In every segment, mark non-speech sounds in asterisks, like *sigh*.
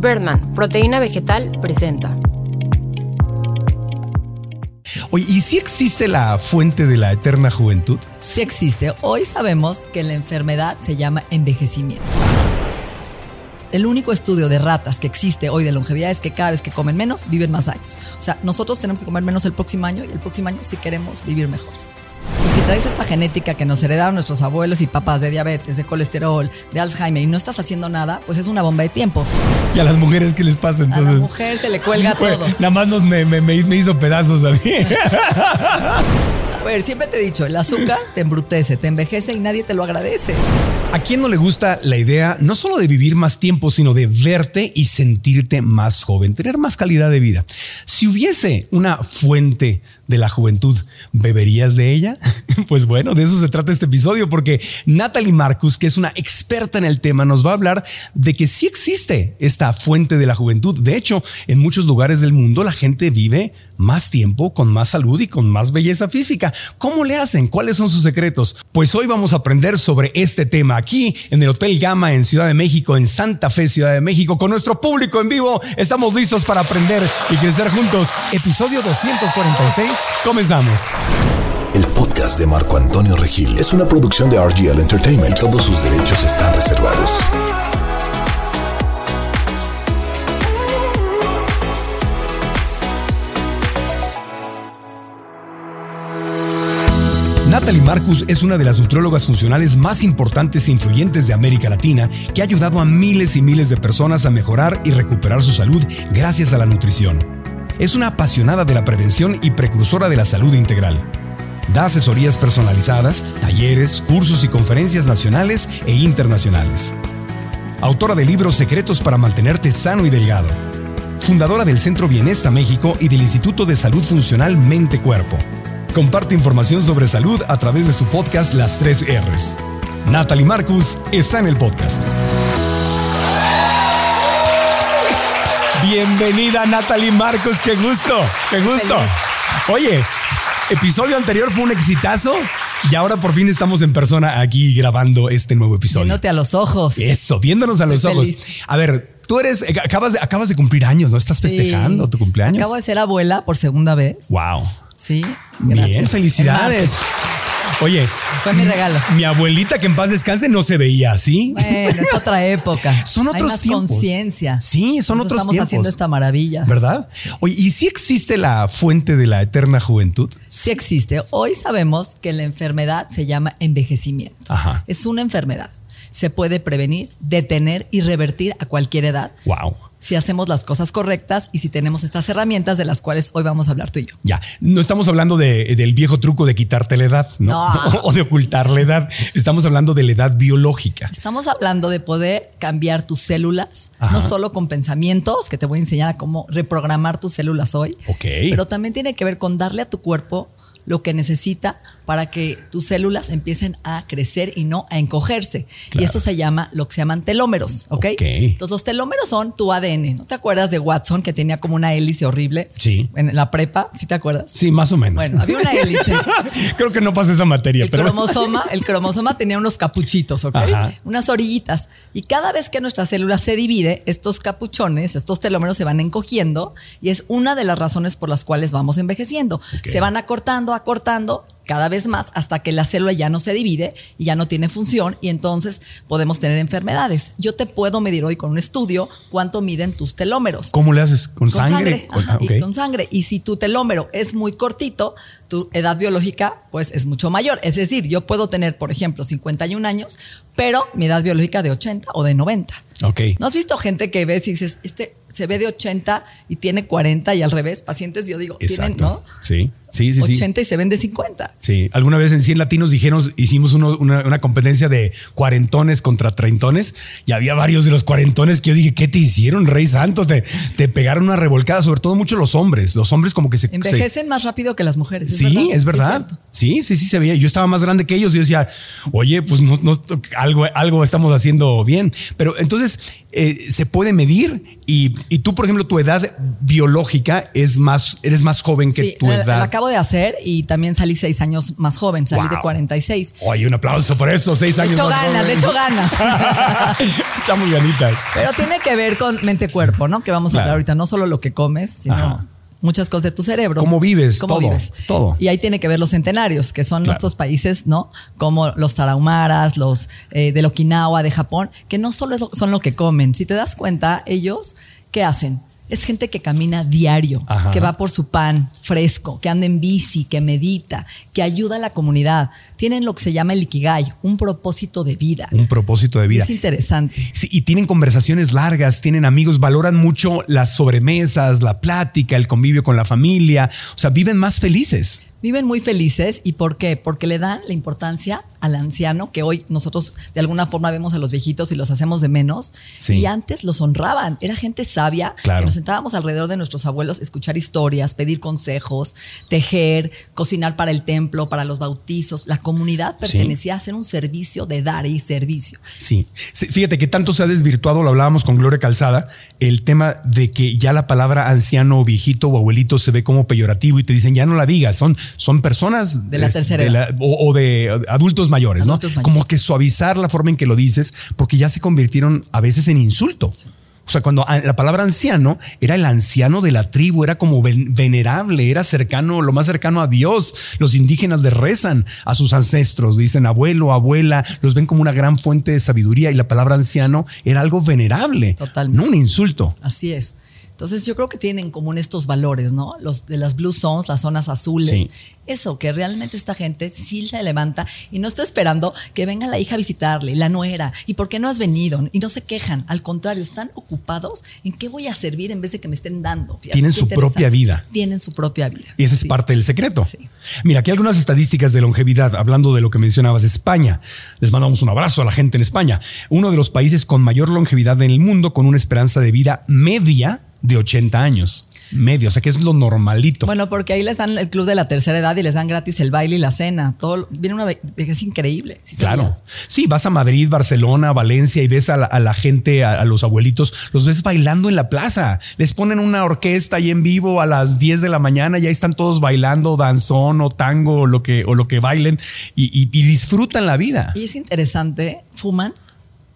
Birdman, proteína vegetal, presenta. Oye, ¿y si existe la fuente de la eterna juventud? Sí existe. Hoy sabemos que la enfermedad se llama envejecimiento. El único estudio de ratas que existe hoy de longevidad es que cada vez que comen menos, viven más años. O sea, nosotros tenemos que comer menos el próximo año y el próximo año si queremos vivir mejor. Y si traes esta genética que nos heredaron nuestros abuelos y papás de diabetes, de colesterol, de Alzheimer y no estás haciendo nada, pues es una bomba de tiempo. ¿Y a las mujeres qué les pasa entonces? A la mujer se le cuelga Bueno, todo. Nada más nos, me, me- me- me hizo pedazos a mí. A ver, siempre te he dicho, el azúcar te embrutece, te envejece y nadie te lo agradece. ¿A quién no le gusta la idea no solo de vivir más tiempo, sino de verte y sentirte más joven, tener más calidad de vida? Si hubiese una fuente de la juventud, ¿beberías de ella? *laughs* Pues bueno, de eso se trata este episodio, porque Natalie Marcus, que es una experta en el tema, nos va a hablar de que sí existe esta fuente de la juventud. De hecho, en muchos lugares del mundo la gente vive más tiempo, con más salud y con más belleza física. ¿Cómo le hacen? ¿Cuáles son sus secretos? Pues hoy vamos a aprender sobre este tema aquí en el Hotel Gama en Ciudad de México, en Santa Fe, Ciudad de México, con nuestro público en vivo. Estamos listos para aprender y crecer juntos. Episodio 246. Comenzamos. El podcast de Marco Antonio Regil es una producción de RGL Entertainment y todos sus derechos están reservados. Natalie Marcus es una de las nutriólogas funcionales más importantes e influyentes de América Latina que ha ayudado a miles y miles de personas a mejorar y recuperar su salud gracias a la nutrición. Es una apasionada de la prevención y precursora de la salud integral. Da asesorías personalizadas, talleres, cursos y conferencias nacionales e internacionales. Autora de libros secretos para mantenerte sano y delgado. Fundadora del Centro Bienesta México y del Instituto de Salud Funcional Mente Cuerpo. Comparte información sobre salud a través de su podcast Las 3 R's. Natalie Marcus está en el podcast. Bienvenida Natalie Marcus, qué gusto, qué gusto. Oye, episodio anterior fue un exitazo y ahora por fin estamos en persona aquí grabando este nuevo episodio. Viéndote a los ojos. Eso, viéndonos a los ojos. A ver, tú eres, eh, acabas de, acabas de cumplir años, ¿no? Estás festejando Sí. tu cumpleaños. Acabo de ser abuela por segunda vez. Wow. Sí. Bien, gracias. felicidades. Oye, Fue mi regalo. mi abuelita que en paz descanse no se veía así. Bueno, es otra época. *laughs* Son Hay otros más tiempos. conciencia. Sí, son eso otros estamos tiempos. haciendo esta maravilla. ¿Verdad? Oye, ¿y si existe la fuente de la eterna juventud? Sí existe. Hoy sabemos que la enfermedad se llama envejecimiento. Ajá. Es una enfermedad. Se puede prevenir, detener y revertir a cualquier edad Wow. si hacemos las cosas correctas y si tenemos estas herramientas de las cuales hoy vamos a hablar tú y yo. Ya, no estamos hablando de- del viejo truco de quitarte la edad, ¿no? No. *laughs* O de ocultar la edad. Estamos hablando de la edad biológica. Estamos hablando de poder cambiar tus células, Ajá. no solo con pensamientos, que te voy a enseñar a cómo reprogramar tus células hoy, Ok. pero también tiene que ver con darle a tu cuerpo lo que necesita para que tus células empiecen a crecer y no a encogerse. Claro. Y esto se llama lo que se llaman telómeros, ¿ok? Ok. Entonces los telómeros son tu ADN. ¿No te acuerdas de Watson que tenía como una hélice horrible? Sí. En la prepa, ¿sí te acuerdas? Sí, más o menos. Bueno, había una hélice. *laughs* Creo que no pasa esa materia, El pero. cromosoma, el cromosoma tenía unos capuchitos, ¿ok? Ajá. Unas orillitas. Y cada vez que nuestra célula se divide, estos capuchones, estos telómeros se van encogiendo y es una de las razones por las cuales vamos envejeciendo. Se van acortando, acortando cada vez más hasta que la célula ya no se divide y ya no tiene función y entonces podemos tener enfermedades. Yo te puedo medir hoy con un estudio cuánto miden tus telómeros. ¿Cómo le haces? ¿Con, Con sangre? sangre. Con- ajá, ah, y con sangre. Y si tu telómero es muy cortito, tu edad biológica pues es mucho mayor. Es decir, yo puedo tener, por ejemplo, 51 años, pero mi edad biológica de 80 o de 90. Ok. ¿No has visto gente que ves y dices, este se ve de 80 y tiene 40 y al revés? Pacientes, yo digo, tienen, Exacto. ¿no? Sí, sí, sí. sí. 80 y se ven de 50. Sí, alguna vez en 100 latinos dijeron, hicimos uno- una, una competencia de cuarentones contra treintones y había varios de los cuarentones que yo dije, ¿qué te hicieron, Rey Santo? Te, te pegaron una revolcada, sobre todo mucho los hombres. Los hombres como que se... se- Envejecen más rápido que las mujeres. Sí, es verdad. Sí, sí, sí, se veía. Yo estaba más grande que ellos y yo decía, oye, pues no, no- algo, algo estamos haciendo bien. Pero entonces eh, se puede medir y, y tú, por ejemplo, tu edad biológica es más, eres más joven que Sí, tu la, edad. la acabo de hacer y también salí seis años más joven, salí de Wow. 46. Oye, un aplauso por eso, seis Le años echo más ganas, joven. le echo ganas. *laughs* Está muy ganitas. Pero tiene que ver con mente-cuerpo, ¿no? Que vamos a hablar ahorita, no solo lo que comes, sino Ajá. muchas cosas de tu cerebro. Cómo vives, Cómo todo, vives. todo. Y ahí tiene que ver los centenarios, que son Claro. nuestros países, ¿no? Como los tarahumaras, los eh, del Okinawa, de Japón, que no solo son lo que comen. Si te das cuenta, ellos, ¿qué hacen? Es gente que camina diario, Ajá. que va por su pan fresco, que anda en bici, que medita, que ayuda a la comunidad. Tienen lo que se llama el ikigai, un propósito de vida. Un propósito de vida. Es interesante. Sí, y tienen conversaciones largas, tienen amigos, valoran mucho las sobremesas, la plática, el convivio con la familia. O sea, viven más felices. Viven muy felices. ¿Y por qué? Porque le dan la importancia al anciano, que hoy nosotros de alguna forma vemos a los viejitos y los hacemos de menos. Sí. Y antes los honraban. Era gente sabia Claro. que nos sentábamos alrededor de nuestros abuelos, escuchar historias, pedir consejos, tejer, cocinar para el templo, para los bautizos. La comunidad Sí. pertenecía a hacer un servicio de dar y servicio. Sí. Sí, Fíjate que tanto se ha desvirtuado, lo hablábamos con Gloria Calzada, el tema de que ya la palabra anciano o viejito o abuelito se ve como peyorativo y te dicen ya no la digas, son, son personas De la tercera edad. o, o de adultos mayores, Adultos ¿no? mayores. Como que suavizar la forma en que lo dices, porque ya se convirtieron a veces en insulto. O sea, cuando a- la palabra anciano era el anciano de la tribu, era como ven- venerable, era cercano, lo más cercano a Dios. Los indígenas le rezan a sus ancestros, dicen abuelo, abuela, los ven como una gran fuente de sabiduría y la palabra anciano era algo venerable, Totalmente. no un insulto. Así es. Entonces yo creo que tienen en común estos valores, ¿no? Los de las blue zones, las zonas azules. Sí. Eso, que realmente esta gente sí se levanta y no está esperando que venga la hija a visitarle, la nuera, y por qué no has venido, y no se quejan. Al contrario, están ocupados en qué voy a servir en vez de que me estén dando. Fíjate, Tienen su propia vida. Tienen su propia vida. Y ese es Sí. parte del secreto. Sí. Mira, aquí algunas estadísticas de longevidad, hablando de lo que mencionabas, España. Les mandamos un abrazo a la gente en España. Uno de los países con mayor longevidad en el mundo, con una esperanza de vida media de 80 años. Medio, o sea que es lo normalito. Bueno, porque ahí les dan el club de la tercera edad y les dan gratis el baile y la cena. Todo viene una vejez increíble. ¿sí Claro. sabías? Sí, vas a Madrid, Barcelona, Valencia y ves a la, a la gente, a, a los abuelitos, los ves bailando en la plaza. Les ponen una orquesta ahí en vivo a las 10 de la mañana y ahí están todos bailando danzón o tango o lo que, o lo que bailen y, y- y disfrutan la vida. Y es interesante, fuman,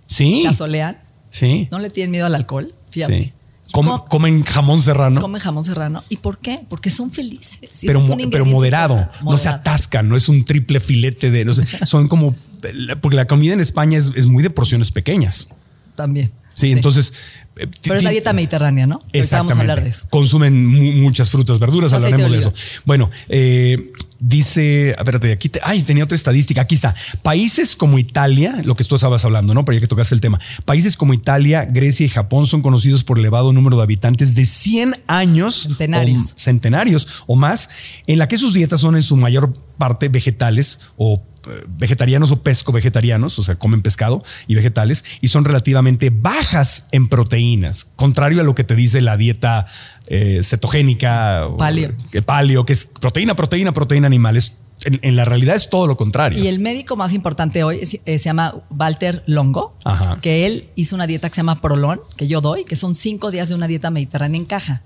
Sí. se asolean, Sí. no le tienen miedo al alcohol. Fíjate. Sí. Come- Com- comen jamón serrano, comen jamón serrano. ¿Y por qué? Porque son felices. Pero, mo- pero moderado. No se atascan, no es un triple filete de. No sé, *laughs* son como. Porque la comida en España es, es muy de porciones pequeñas. También. Sí, entonces. eh, Pero es la dieta mediterránea, ¿no? Exactamente. Vamos a hablar de eso. Consumen mu- muchas frutas, verduras, Aceite hablaremos de de eso. Bueno, eh, dice, a ver, aquí, te- ay, tenía otra estadística, aquí está. Países como Italia, lo que tú estabas hablando, ¿no? Pero ya que tocaste el tema. Países como Italia, Grecia y Japón son conocidos por el elevado número de habitantes de 100 años. Centenarios. O, centenarios o más, en la que sus dietas son en su mayor parte vegetales o eh, vegetarianos o pesco vegetarianos, o sea, comen pescado y vegetales, y son relativamente bajas en proteínas, contrario a lo que te dice la dieta eh, cetogénica, o- Paleo. que es proteína, proteína, proteína animales. En, en la realidad es todo lo contrario. Y el médico más importante hoy es- eh, se llama Walter Longo, Ajá. que él hizo una dieta que se llama Prolón, que yo doy, que son cinco días de una dieta mediterránea en caja.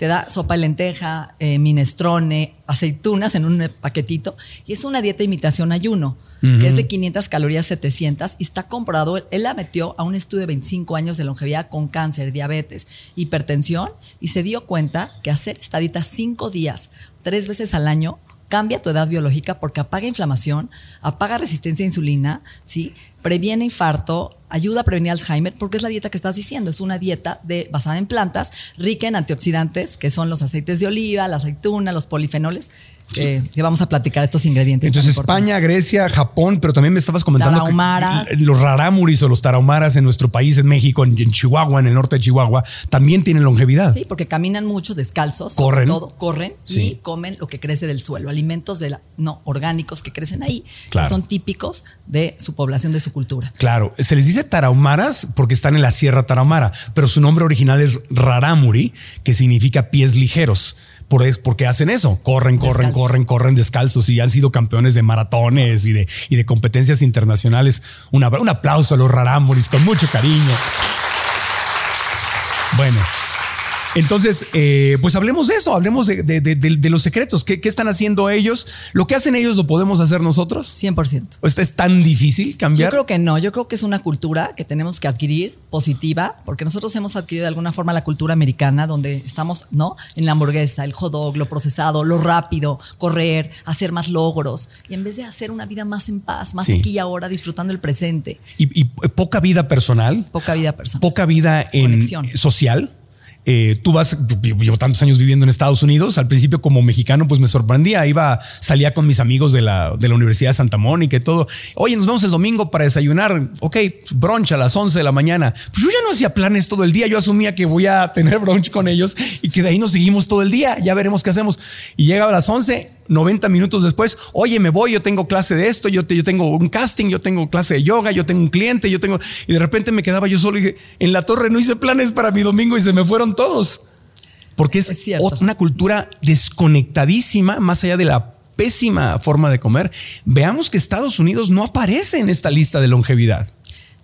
Te da sopa de lenteja, eh, minestrone, aceitunas en un paquetito. Y es una dieta imitación ayuno, que es de 500 calorías, 700. Y está comprobado, él, él la metió a un estudio de 25 años de longevidad con cáncer, diabetes, hipertensión. Y se dio cuenta que hacer esta dieta cinco días, tres veces al año, cambia tu edad biológica porque apaga inflamación, apaga resistencia a insulina, ¿sí? previene infarto, ayuda a prevenir Alzheimer, porque es la dieta que estás diciendo, es una dieta de, basada en plantas, rica en antioxidantes, que son los aceites de oliva, la aceituna, los polifenoles, que, que vamos a platicar estos ingredientes. Entonces. España, Grecia, Japón, pero también me estabas comentando que Tarahumaras. los rarámuris o los tarahumaras en nuestro país, en México, en, en Chihuahua, en el norte de Chihuahua, también tienen longevidad. Sí, porque caminan mucho descalzos. Corren. todo, corren Sí. y comen lo que crece del suelo, alimentos de la- no orgánicos que crecen ahí, Claro. que son típicos de su población, de su cultura. Claro, se les dice tarahumaras porque están en la Sierra Tarahumara, pero su nombre original es rarámuri, que significa pies ligeros. Por es- porque hacen eso, corren, corren, Descalzos. corren, corren descalzos y han sido campeones de maratones y de, y de competencias internacionales. Un aplauso a los rarámuris con mucho cariño. Bueno, Entonces, eh, pues hablemos de eso, hablemos de, de- de- de- de los secretos. ¿Qué, qué están haciendo ellos? ¿Lo que hacen ellos lo podemos hacer nosotros? 100%. ¿O ¿Es, es tan difícil Yo cambiar? creo que no, yo creo que es una cultura que tenemos que adquirir positiva, porque nosotros hemos adquirido de alguna forma la cultura americana, donde estamos, ¿no? En la hamburguesa, el hot dog, lo procesado, lo rápido, correr, hacer más logros, y en vez de hacer una vida más en paz, más Sí. aquí y ahora, disfrutando el presente, y, y poca vida personal, poca vida personal. poca vida en Conexión. social. Eh, tú vas, llevo tantos años viviendo en Estados Unidos. Al principio, como mexicano, pues me sorprendía. Iba, salía con mis amigos de la, de la Universidad de Santa Mónica y todo. Oye, nos vemos el domingo para desayunar. Ok, brunch a las 11 de la mañana. Pues yo ya no hacía planes todo el día. Yo asumía que voy a *laughs* tener brunch con ellos y que de ahí nos seguimos todo el día. Ya veremos qué hacemos. Y llega a las 11. 90 minutos después, oye, me voy, yo tengo clase de esto, yo, te- yo tengo un casting, yo tengo clase de yoga, yo tengo un cliente, yo tengo... Y de repente me quedaba yo solo y dije, en la torre no hice planes para mi domingo y se me fueron todos. Porque es, una cultura desconectadísima, más allá de la pésima forma de comer. Veamos que Estados Unidos no aparece en esta lista de longevidad.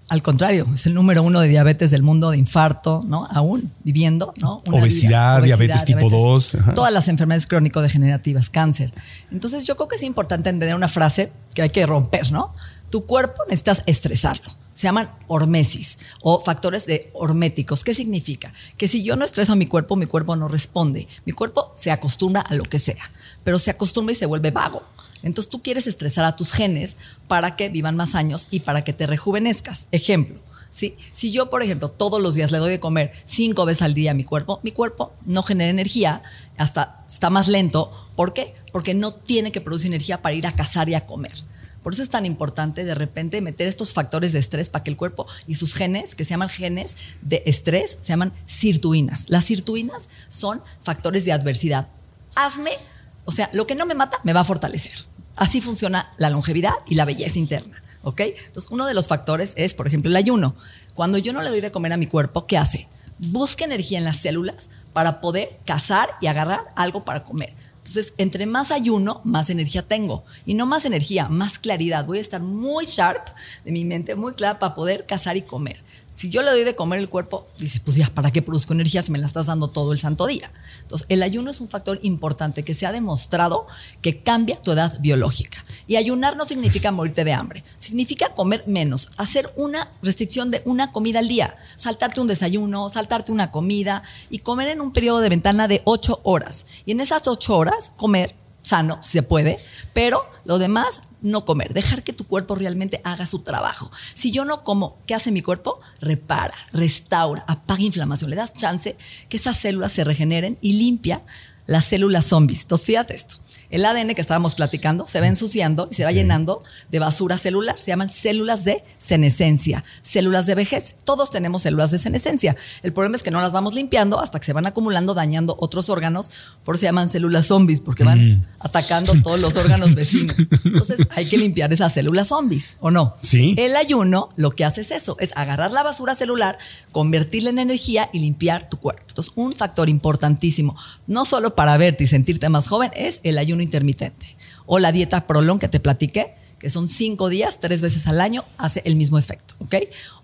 Al contrario, es el número uno de diabetes del mundo, de infarto, ¿no? Aún viviendo, ¿no? Una Obesidad, diabetes tipo dos, ajá. Todas las enfermedades crónico-degenerativas, cáncer. Entonces, yo creo que es importante entender una frase que hay que romper, ¿no? Tu cuerpo necesitas estresarlo. Se llaman hormesis o factores de horméticos. ¿Qué significa? Que si yo no estreso a mi cuerpo, mi cuerpo no responde. Mi cuerpo se acostumbra a lo que sea, pero se acostumbra y se vuelve vago. Entonces tú quieres estresar a tus genes para que vivan más años y para que te rejuvenezcas. Ejemplo, ¿sí? si yo, por ejemplo, todos los días le doy de comer cinco veces al día a mi cuerpo, mi cuerpo no genera energía, hasta está más lento. ¿Por qué? Porque no tiene que producir energía para ir a cazar y a comer. Por eso es tan importante de repente meter estos factores de estrés para que el cuerpo y sus genes, que se llaman genes de estrés, se llaman sirtuinas. Las sirtuinas son factores de adversidad. Hazme, o sea, lo que no me mata me va a fortalecer. Así funciona la longevidad y la belleza interna. ¿Ok? Entonces, uno de los factores es, por ejemplo, el ayuno. Cuando yo no le doy de comer a mi cuerpo, ¿qué hace? Busca energía en las células para poder cazar y agarrar algo para comer. Entonces, entre más ayuno, más energía tengo. Y no más energía, más claridad. Voy a estar muy sharp de mi mente, muy clara para poder cazar y comer. Si yo le doy de comer el cuerpo, dice, pues ya, ¿para qué produzco energía si me la estás dando todo el santo día? Entonces, el ayuno es un factor importante que se ha demostrado que cambia tu edad biológica. Y ayunar no significa morirte de hambre, significa comer menos, hacer una restricción de una comida al día, saltarte un desayuno, saltarte una comida y comer en un periodo de ventana de ocho horas. Y en esas ocho horas, comer sano, se puede, pero lo demás no comer, dejar que tu cuerpo realmente haga su trabajo. Si yo no como, ¿qué hace mi cuerpo? Repara, restaura, apaga inflamación, le das chance que esas células se regeneren y limpia las células zombies. Entonces, fíjate esto. El ADN que estábamos platicando se va ensuciando y se va llenando de basura celular. Se llaman células de senescencia, células de vejez. Todos tenemos células de senescencia. El problema es que no las vamos limpiando hasta que se van acumulando, dañando otros órganos. Por eso se llaman células zombies, porque van atacando *laughs* todos los órganos vecinos. Entonces hay que limpiar esas células zombies, ¿o no? Sí. El ayuno lo que hace es eso, es agarrar la basura celular, convertirla en energía y limpiar tu cuerpo. Entonces, un factor importantísimo, no solo para verte y sentirte más joven, es el ayuno intermitente o la dieta prolong que te platiqué, que son cinco días, tres veces al año, hace el mismo efecto, ¿ok?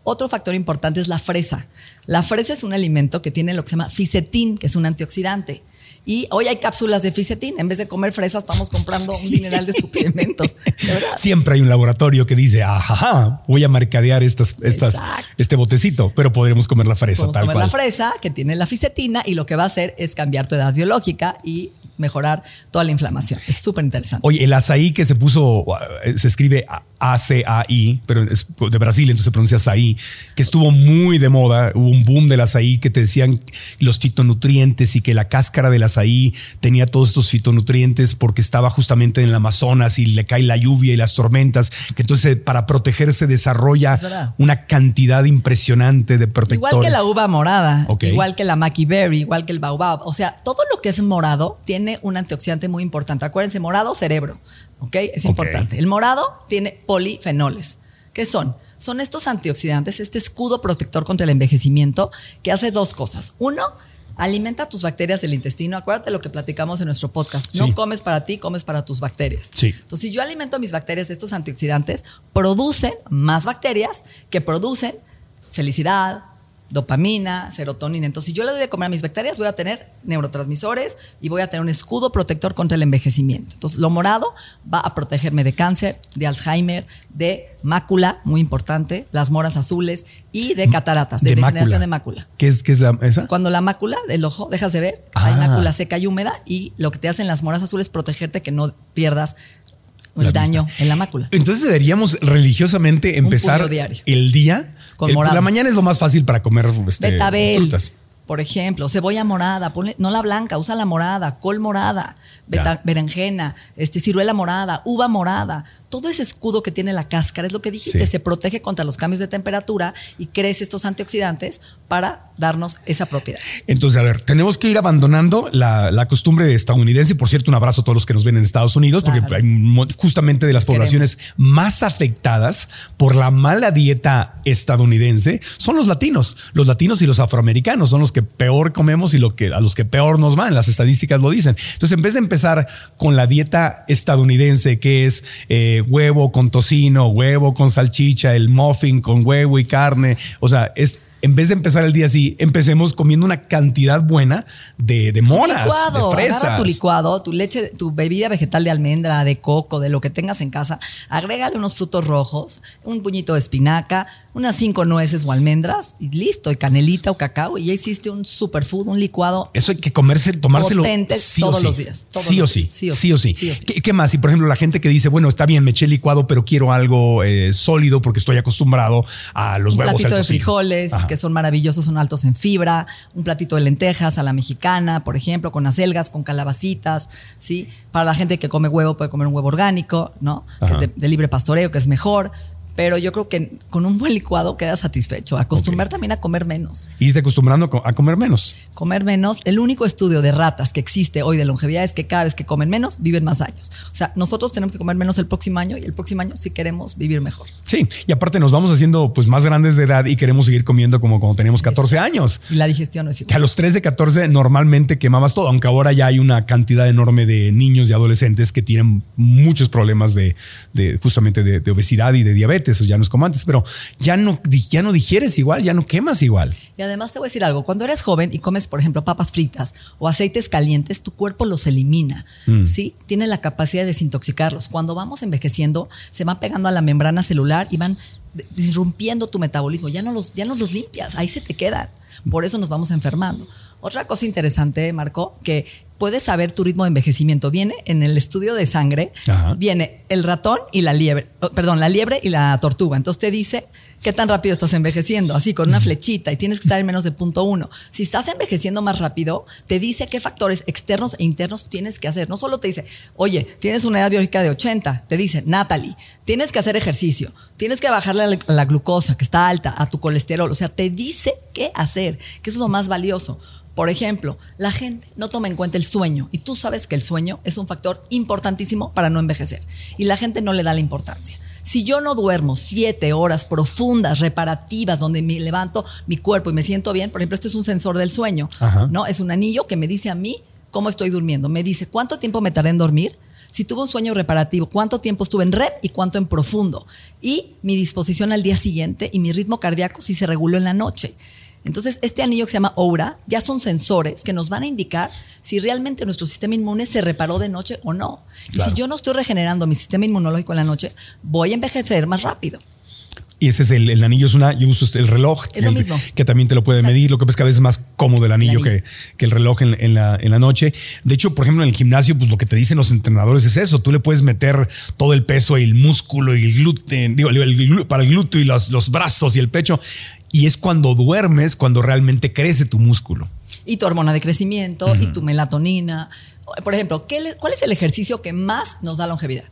Otro factor importante es la fresa. La fresa es un alimento que tiene lo que se llama fisetín, que es un antioxidante. Y hoy hay cápsulas de fisetín. En vez de comer fresas, estamos comprando un mineral de suplementos. *laughs* De verdad. Siempre hay un laboratorio que dice, ajá, voy a mercadear estas, estas, Exacto. este botecito, pero podremos comer la fresa Podemos tal comer cual. la fresa que tiene la fisetina y lo que va a hacer es cambiar tu edad biológica y mejorar toda la inflamación. Es súper interesante. Oye, el azaí que se puso, eh, se escribe A-C-A-I, pero es de Brasil, entonces se pronuncia azaí, que estuvo muy de moda. Hubo un boom del azaí que te decían los fitonutrientes y que la cáscara del azaí tenía todos estos fitonutrientes porque estaba justamente en el Amazonas y le cae la lluvia y las tormentas, que entonces para protegerse desarrolla una cantidad impresionante de protectores. Igual que la uva morada, igual que la maki berry, igual que el baobab. O sea, todo lo que es morado tiene un antioxidante muy importante. Acuérdense, morado, cerebro. ¿Ok? Es importante. El morado tiene polifenoles. ¿Qué son? Son estos antioxidantes, este escudo protector contra el envejecimiento que hace dos cosas. Uno, alimenta tus bacterias del intestino. Acuérdate lo que platicamos en nuestro podcast. No comes para ti, comes para tus bacterias. Sí. Entonces, si yo alimento a mis bacterias de estos antioxidantes, producen más bacterias que producen felicidad, dopamina, serotonina. Entonces, si yo le doy de comer a mis bacterias, voy a tener neurotransmisores y voy a tener un escudo protector contra el envejecimiento. Entonces, lo morado va a protegerme de cáncer, de Alzheimer, de mácula, muy importante, las moras azules y de cataratas, de, degeneración de mácula. ¿Qué es, qué es la, esa? Cuando la mácula del ojo dejas de ver, hay Ah. mácula seca y húmeda y lo que te hacen las moras azules es protegerte que no pierdas el La daño vista. en la mácula. Entonces deberíamos religiosamente empezar el día. Con el- morados. la mañana es lo más fácil para comer este, Betabel, frutas. por ejemplo, cebolla morada, ponle- no la blanca, usa la morada, col morada, beta- berenjena, este, ciruela morada, uva morada. Todo ese escudo que tiene la cáscara es lo que dijiste, Sí. se protege contra los cambios de temperatura y crece estos antioxidantes para darnos esa propiedad. Entonces, a ver, tenemos que ir abandonando la, la costumbre estadounidense. Por cierto, un abrazo a todos los que nos ven en Estados Unidos, porque hay justamente de las poblaciones más afectadas por la mala dieta estadounidense son los latinos. Los latinos y los afroamericanos son los que peor comemos y lo que, a los que peor nos van. Las estadísticas lo dicen. Entonces, en vez de empezar con la dieta estadounidense, que es eh, huevo con tocino, huevo con salchicha, el muffin con huevo y carne, o sea, es en vez de empezar el día así, empecemos comiendo una cantidad buena de, de moras, licuado, de fresas. agarra tu licuado, tu leche, tu bebida vegetal de almendra, de coco, de lo que tengas en casa, agrégale unos frutos rojos, un puñito de espinaca, unas cinco nueces o almendras y listo, y canelita o cacao y ya hiciste un superfood, un licuado. Eso hay que comerse, tomárselo sí todos sí. los días, todos sí, o los sí, días, sí o sí. sí o sí. ¿Qué, qué más? Y por ejemplo, la gente que dice, bueno, está bien, me eché licuado, pero quiero algo eh, sólido porque estoy acostumbrado a los un huevos. platito al de frijoles Ajá. que son maravillosos, son altos en fibra, un platito de lentejas a la mexicana, por ejemplo, con acelgas, con calabacitas, ¿sí? Para la gente que come huevo puede comer un huevo orgánico, ¿no? Que de libre pastoreo, que es mejor. Pero yo creo que con un buen licuado queda satisfecho. Acostumbrar también a comer menos. Y irte acostumbrando a co- a comer menos. Comer menos. El único estudio de ratas que existe hoy de longevidad es que cada vez que comen menos, viven más años. O sea, nosotros tenemos que comer menos el próximo año y el próximo año si queremos vivir mejor. Sí, y aparte nos vamos haciendo pues más grandes de edad y queremos seguir comiendo como cuando teníamos 14 años. Y la digestión no es Que igual. a los 3 de 14 normalmente quemabas todo, aunque ahora ya hay una cantidad enorme de niños y adolescentes que tienen muchos problemas de, de justamente de, de obesidad y de diabetes, o ya no es como antes, pero ya no, ya no digieres igual, ya no quemas igual. Y además te voy a decir algo, cuando eres joven y comes, por ejemplo, papas fritas o aceites calientes, tu cuerpo los elimina, ¿sí? Tiene la capacidad de desintoxicarlos. Cuando vamos envejeciendo, se van pegando a la membrana celular y van disrumpiendo tu metabolismo. Ya no los, ya no los limpias, ahí se te quedan. Por eso nos vamos enfermando. Otra cosa interesante, Marco, que puedes saber tu ritmo de envejecimiento. Viene en el estudio de sangre, Ajá. viene el ratón y la liebre, oh, perdón, la liebre y la tortuga. Entonces te dice qué tan rápido estás envejeciendo, así con una flechita y tienes que estar en menos de punto uno. Si estás envejeciendo más rápido, te dice qué factores externos e internos tienes que hacer. No solo te dice, oye, tienes una edad biológica de 80, te dice, Natalie, tienes que hacer ejercicio, tienes que bajarle la, la glucosa que está alta a tu colesterol. O sea, te dice qué hacer, que eso es lo más valioso. Por ejemplo, la gente no toma en cuenta el sueño y tú sabes que el sueño es un factor importantísimo para no envejecer y la gente no le da la importancia. Si yo no duermo siete horas profundas, reparativas, donde me levanto mi cuerpo y me siento bien, por ejemplo, este es un sensor del sueño, Ajá. ¿no? Es un anillo que me dice a mí cómo estoy durmiendo. Me dice cuánto tiempo me tardé en dormir, si tuve un sueño reparativo, cuánto tiempo estuve en REP y cuánto en profundo. Y mi disposición al día siguiente y mi ritmo cardíaco si se reguló en la noche. Entonces, este anillo que se llama Oura ya son sensores que nos van a indicar si realmente nuestro sistema inmune se reparó de noche o no. Y si yo no estoy regenerando mi sistema inmunológico en la noche, voy a envejecer más rápido. Y ese es el, el anillo, es una, yo uso este- el reloj, Es el- que también te lo puede Exacto. medir, lo que pasa es que a veces es más cómodo el anillo, El anillo. Que, que el reloj en, en la, en la noche. De hecho, por ejemplo, en el gimnasio, pues lo que te dicen los entrenadores es eso, tú le puedes meter todo el peso y el músculo y el gluten, digo, el para el glúteo y los, los brazos y el pecho, y es cuando duermes, cuando realmente crece tu músculo. y tu hormona de crecimiento y tu melatonina. Por ejemplo, ¿qué le- ¿cuál es el ejercicio que más nos da longevidad?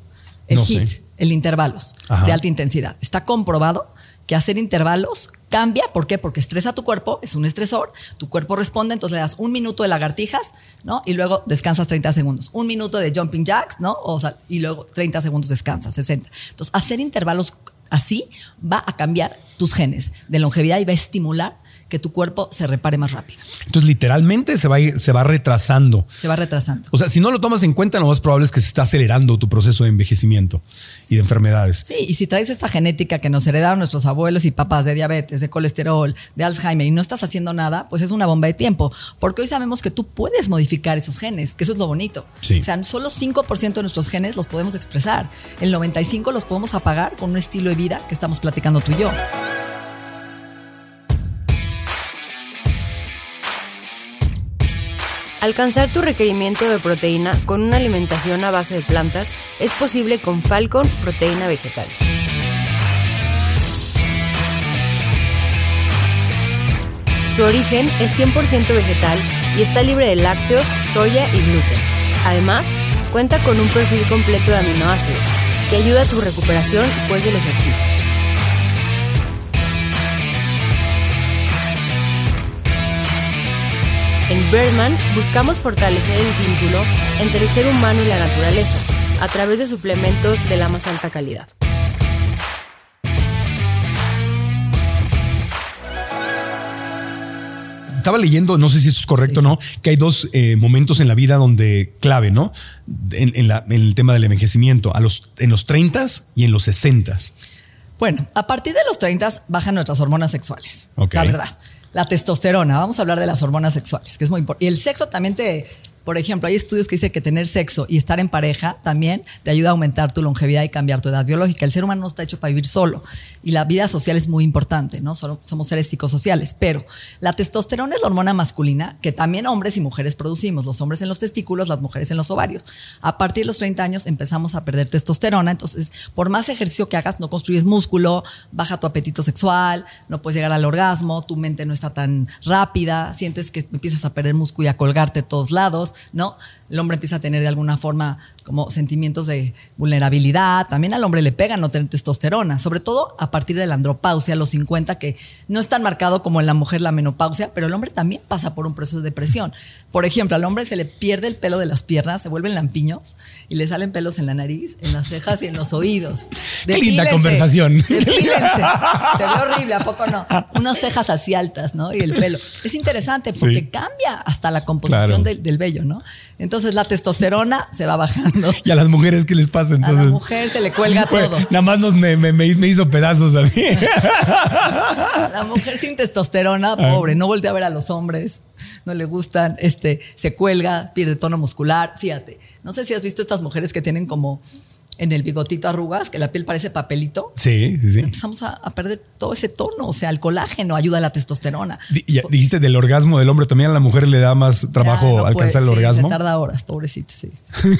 El No HIIT, sé. el intervalos Ajá. de alta intensidad. Está comprobado que hacer intervalos cambia. ¿Por qué? Porque estresa tu cuerpo, es un estresor, tu cuerpo responde, entonces le das un minuto de lagartijas, ¿no? Y luego descansas 30 segundos. Un minuto de jumping jacks, ¿no? O sea, y luego 30 segundos descansas, 60. Entonces, hacer intervalos así va a cambiar tus genes de longevidad y va a estimular que tu cuerpo se repare más rápido. Entonces, literalmente se va, se va retrasando. Se va retrasando. O sea, si no lo tomas en cuenta, lo más probable es que se está acelerando tu proceso de envejecimiento y de enfermedades. Sí, y si traes esta genética que nos heredaron nuestros abuelos y papás de diabetes, de colesterol, de Alzheimer y no estás haciendo nada, pues es una bomba de tiempo. Porque hoy sabemos que tú puedes modificar esos genes, que eso es lo bonito. Sí. O sea, solo 5% de nuestros genes los podemos expresar. El 95% los podemos apagar con un estilo de vida que estamos platicando tú y yo. Alcanzar tu requerimiento de proteína con una alimentación a base de plantas es posible con Falcon Proteína Vegetal. Su origen es 100% vegetal y está libre de lácteos, soya y gluten. Además, cuenta con un perfil completo de aminoácidos que ayuda a tu recuperación después del ejercicio. En Birdman buscamos fortalecer el vínculo entre el ser humano y la naturaleza a través de suplementos de la más alta calidad. Estaba leyendo, no sé si eso es correcto o no, que hay dos eh, momentos en la vida donde clave, ¿no? En, en la- en el tema del envejecimiento, a los, en los 30 y en los 60. Bueno, a partir de los 30 bajan nuestras hormonas sexuales. Ok. La verdad. La testosterona, vamos a hablar de las hormonas sexuales, que es muy importante. Y el sexo también te, por ejemplo, hay estudios que dicen que tener sexo y estar en pareja también te ayuda a aumentar tu longevidad y cambiar tu edad biológica. El ser humano no está hecho para vivir solo y la vida social es muy importante, ¿no? Solo- somos seres psicosociales, pero la testosterona es la hormona masculina que también hombres y mujeres producimos, los hombres en los testículos, las mujeres en los ovarios. A partir de los 30 años empezamos a perder testosterona, entonces por más ejercicio que hagas no construyes músculo, baja tu apetito sexual, no puedes llegar al orgasmo, tu mente no está tan rápida, sientes que empiezas a perder músculo y a colgarte de todos lados, ¿no? El hombre empieza a tener de alguna forma como sentimientos de vulnerabilidad, también al hombre le pega no tener testosterona, sobre todo a partir de la andropausia, los 50, que no es tan marcado como en la mujer la menopausia, pero el hombre también pasa por un proceso de depresión. Por ejemplo, al hombre se le pierde el pelo de las piernas, se vuelven lampiños y le salen pelos en la nariz, en las cejas y en los oídos. Qué linda conversación. *laughs* Se ve horrible, ¿a poco no? Unas cejas así altas, ¿no? Y el pelo. Es interesante porque Sí. cambia hasta la composición Claro. del, del vello, ¿no? Entonces la testosterona se va bajando. *laughs* ¿Y a las mujeres qué les pasa A entonces? la mujer se le cuelga todo. Nada más nos, me, me- me- me hizo pedazos a mí. *laughs* La mujer sin testosterona, pobre, no voltea a ver a los hombres, no le gustan, este, se cuelga, pierde tono muscular. Fíjate, no sé si has visto estas mujeres que tienen como en el bigotito arrugas, que la piel parece papelito. Sí, sí, sí. Empezamos a, a perder todo ese tono, o sea, el colágeno ayuda a la testosterona. Ya dijiste del orgasmo del hombre, también a la mujer le da más trabajo Ya, no alcanzar puede, el sí, orgasmo. Se tarda horas, pobrecito, sí. *laughs*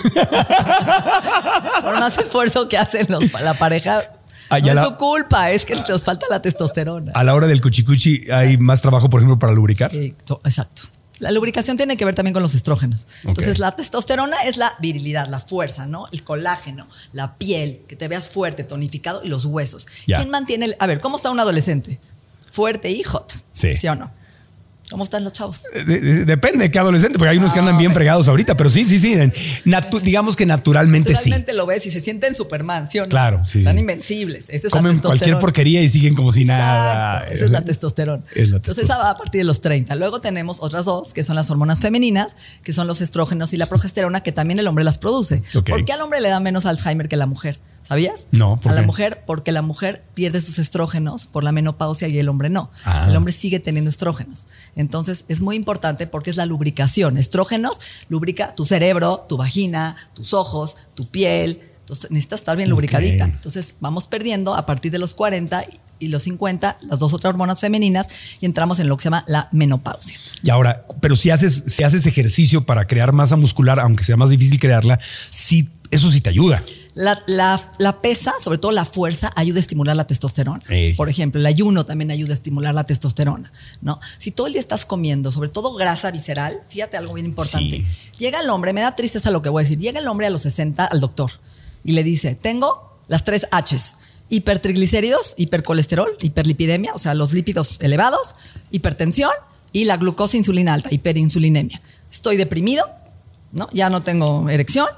Por más esfuerzo que hacen los- la pareja, Ah, no es la- su culpa, es que les falta la testosterona. A la hora del cuchicuchi hay más trabajo, por ejemplo, para lubricar. Sí, to- exacto. La lubricación tiene que ver también con los estrógenos. Entonces, la testosterona es la virilidad, la fuerza, ¿no? El colágeno, la piel, que te veas fuerte, tonificado y los huesos. ¿Quién mantiene el- A ver, ¿cómo está un adolescente? Fuerte y hot. Sí. ¿Sí o no? ¿Cómo están los chavos? De- depende de qué adolescente, porque hay unos que andan bien fregados ahorita, pero sí, sí, sí. natu- digamos que naturalmente, Naturalmente lo ves y se sienten Superman, ¿sí o no? Claro, sí, Están sí. invencibles. Esa es sí. la Comen cualquier porquería y siguen como si nada. Esa es la testosterona. Es la Entonces esa va a partir de los 30. Luego tenemos otras dos, que son las hormonas femeninas, que son los estrógenos y la progesterona, que también el hombre las produce. ¿Por qué al hombre le da menos Alzheimer que a la mujer? ¿Sabías? No, ¿por A la mujer, porque la mujer pierde sus estrógenos por la menopausia y el hombre no. Ah. El hombre sigue teniendo estrógenos. Entonces es muy importante porque es la lubricación. Estrógenos lubrica tu cerebro, tu vagina, tus ojos, tu piel. Entonces necesitas estar bien lubricadita. Entonces vamos perdiendo a partir de los 40 y los 50 las dos otras hormonas femeninas y entramos en lo que se llama la menopausia. Y ahora, pero si haces, si haces ejercicio para crear masa muscular, aunque sea más difícil crearla, sí, eso sí te ayuda. La, la- la pesa, sobre todo la fuerza, ayuda a estimular la testosterona. Por ejemplo, el ayuno también ayuda a estimular la testosterona. ¿no? Si todo el día estás comiendo, sobre todo grasa visceral, fíjate algo bien importante. Llega el hombre, me da tristeza lo que voy a decir, llega el hombre a los 60 al doctor y le dice, tengo las tres Hs. Hipertriglicéridos, hipercolesterol, hiperlipidemia, o sea, los lípidos elevados, hipertensión y la glucosa insulina alta, hiperinsulinemia. Estoy deprimido, ¿no? Ya no tengo erección,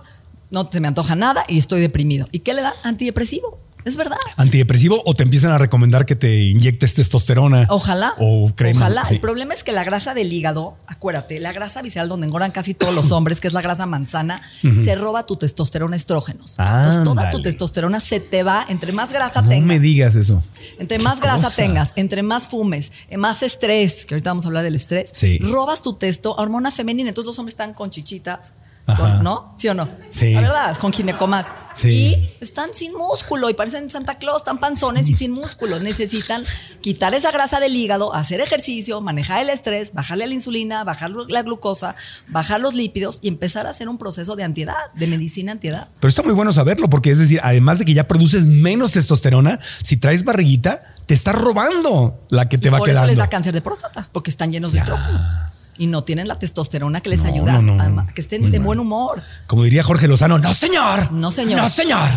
no se me antoja nada y estoy deprimido. ¿Y qué le da? Antidepresivo. Es verdad. Antidepresivo o te empiezan a recomendar que te inyectes testosterona. Ojalá. O crema. Ojalá. sí. El problema es que la grasa del hígado, acuérdate, la grasa visceral donde engordan casi todos los hombres, que es la grasa manzana, se roba tu testosterona estrógenos. Entonces, toda tu testosterona se te va, entre más grasa No tengas. me digas eso. Entre más grasa cosa. tengas, entre más fumes, eh, más estrés, que ahorita vamos a hablar del estrés, Sí. robas tu testo, hormona femenina. Entonces los hombres están con chichitas. Con- ¿no? ¿Sí o no? Sí. La verdad, con ginecomas. Sí. Y están sin músculo y parecen Santa Claus, están panzones y sin músculo. Necesitan quitar esa grasa del hígado, hacer ejercicio, manejar el estrés, bajarle la insulina, bajar la glucosa, bajar los lípidos y empezar a hacer un proceso de antiedad, de medicina antiedad. Pero está muy bueno saberlo porque es decir, además de que ya produces menos testosterona, si traes barriguita, te está robando la que te va Por quedando. eso les da cáncer de próstata, porque están llenos de estrógenos. Y no tienen la testosterona que les No, ayuda no, no. a- que estén de mal. buen humor. Como diría Jorge Lozano, no señor. No, señor. No señor.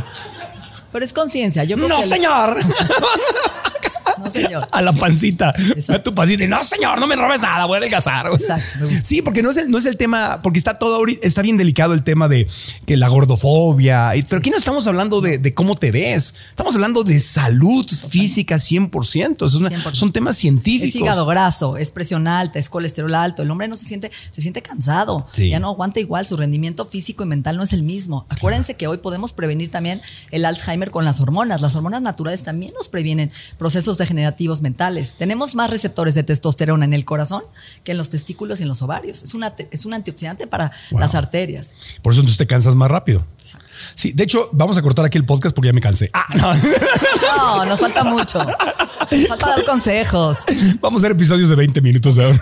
Pero es conciencia. Yo creo No que señor. *laughs* *laughs* *laughs* No, señor. A la pancita. Exacto. A tu pancita. y, No, señor, no me robes nada, voy a adelgazar. Exacto. Sí, porque no es el, no es el tema, porque está todo ahorita, está bien delicado el tema de que la gordofobia. Pero aquí no estamos hablando de, de cómo te ves. Estamos hablando de salud física 100%. Es una- 100%. Son temas científicos. Es hígado graso, es presión alta, es colesterol alto. El hombre no se siente, se siente cansado. Sí. Ya no aguanta igual. Su rendimiento físico y mental no es el mismo. Acuérdense que hoy podemos prevenir también el Alzheimer con las hormonas. Las hormonas naturales también nos previenen procesos degenerativos mentales. Tenemos más receptores de testosterona en el corazón que en los testículos y en los ovarios. Es, una, es un antioxidante para Wow. las arterias. Por eso entonces te cansas más rápido. Exacto. Sí, de hecho, vamos a cortar aquí el podcast porque ya me cansé. Ah, no. No, nos falta mucho. Nos falta dar consejos. Vamos a hacer episodios de 20 minutos. ahora.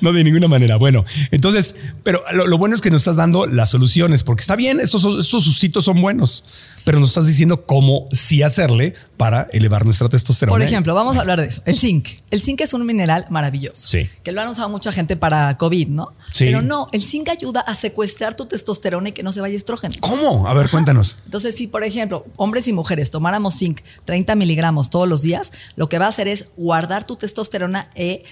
No, de ninguna manera. Bueno, entonces, pero lo, lo bueno es que nos estás dando las soluciones, porque está bien, estos, estos sustitos son buenos, pero nos estás diciendo cómo sí hacerle para elevar nuestra testosterona. Por ejemplo, vamos a hablar de eso. El zinc. El zinc es un mineral maravilloso. Sí. Que lo han usado mucha gente para COVID, ¿no? Sí. Pero no, el zinc ayuda a secuestrar tu testosterona y que no se vaya estrógeno. ¿Cómo? A ver, cuéntanos. Entonces, si por ejemplo, hombres y mujeres tomáramos zinc 30 miligramos todos los días, lo que va a hacer es guardar tu testosterona e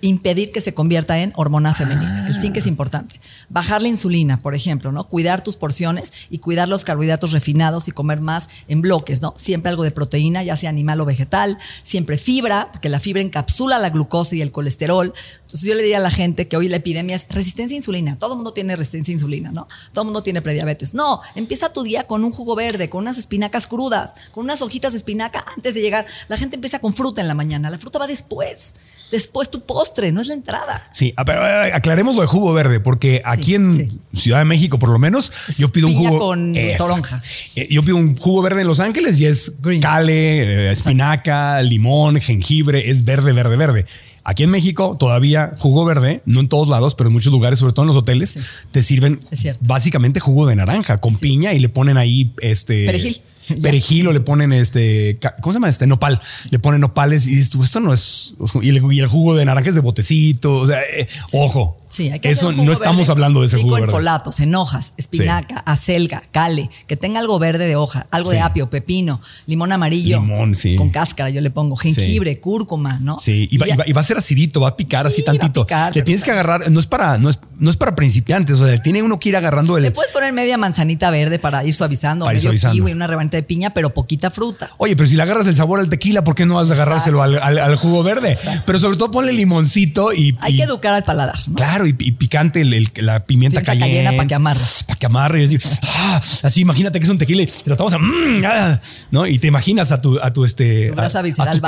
impedir que se convierta en hormona femenina. El zinc es importante. Bajar la insulina, por ejemplo, ¿no? Cuidar tus porciones y cuidar los carbohidratos refinados y comer más en bloques, ¿no? Siempre algo de proteína, ya sea animal o vegetal, siempre fibra, porque la fibra encapsula la glucosa y el colesterol. Entonces yo le diría a la gente que hoy la epidemia es resistencia a insulina. Todo el mundo tiene resistencia a insulina, ¿no? Todo el mundo tiene prediabetes. No, empieza tu día con un jugo verde, con unas espinacas crudas, con unas hojitas de espinaca antes de llegar. La gente empieza con fruta en la mañana. La fruta va después. Después tu postre, no es la entrada. Sí, a- pero eh, aclaremos lo de jugo verde, porque aquí Sí, en sí. Ciudad de México, por lo menos, yo pido un jugo con toronja. Eh, Yo pido un jugo verde en Los Ángeles y es Green. cale, eh, espinaca, limón, jengibre, es verde, verde, verde. Aquí en México todavía jugo verde, no en todos lados, pero en muchos lugares, sobre todo en los hoteles, te sirven básicamente jugo de naranja con piña y le ponen ahí este Perejil. *laughs* perejil o le ponen este ¿cómo se llama este nopal? Le ponen nopales y dices tú, esto no es y el, y el jugo de naranja es de botecito, o sea, eh, ojo. Sí, hay que Eso jugo no estamos hablando de ese rico jugo en verde. folatos, en hojas, espinaca, acelga, cale, que tenga algo verde de hoja, algo de apio, pepino, limón amarillo. Limón, sí. Con cáscara, yo le pongo jengibre, cúrcuma, ¿no? Sí, y va, y va- y va a ser acidito, va a picar así Sí, va a tantito. picar, Le tienes que agarrar, no es para, no es, no es para principiantes, o sea, tiene uno que ir agarrando el. Le puedes poner media manzanita verde para ir suavizando, Para ir medio suavizando. kiwi, una rebanita de piña, pero poquita fruta. Oye, pero si le agarras el sabor al tequila, ¿por qué no vas a agarrárselo al, al- al jugo verde? Pero sobre todo ponle limoncito y. Hay y- que educar al paladar, ¿no? Claro, y, y picante el- el- la pimienta, Pimienta cayena pa' que amarre. Para que amarre. y decir, ah, así, imagínate que es un tequila y te lo estamos a, mm, ah, ¿no? Y te imaginas a tu, a tu este. Tu a- a tu,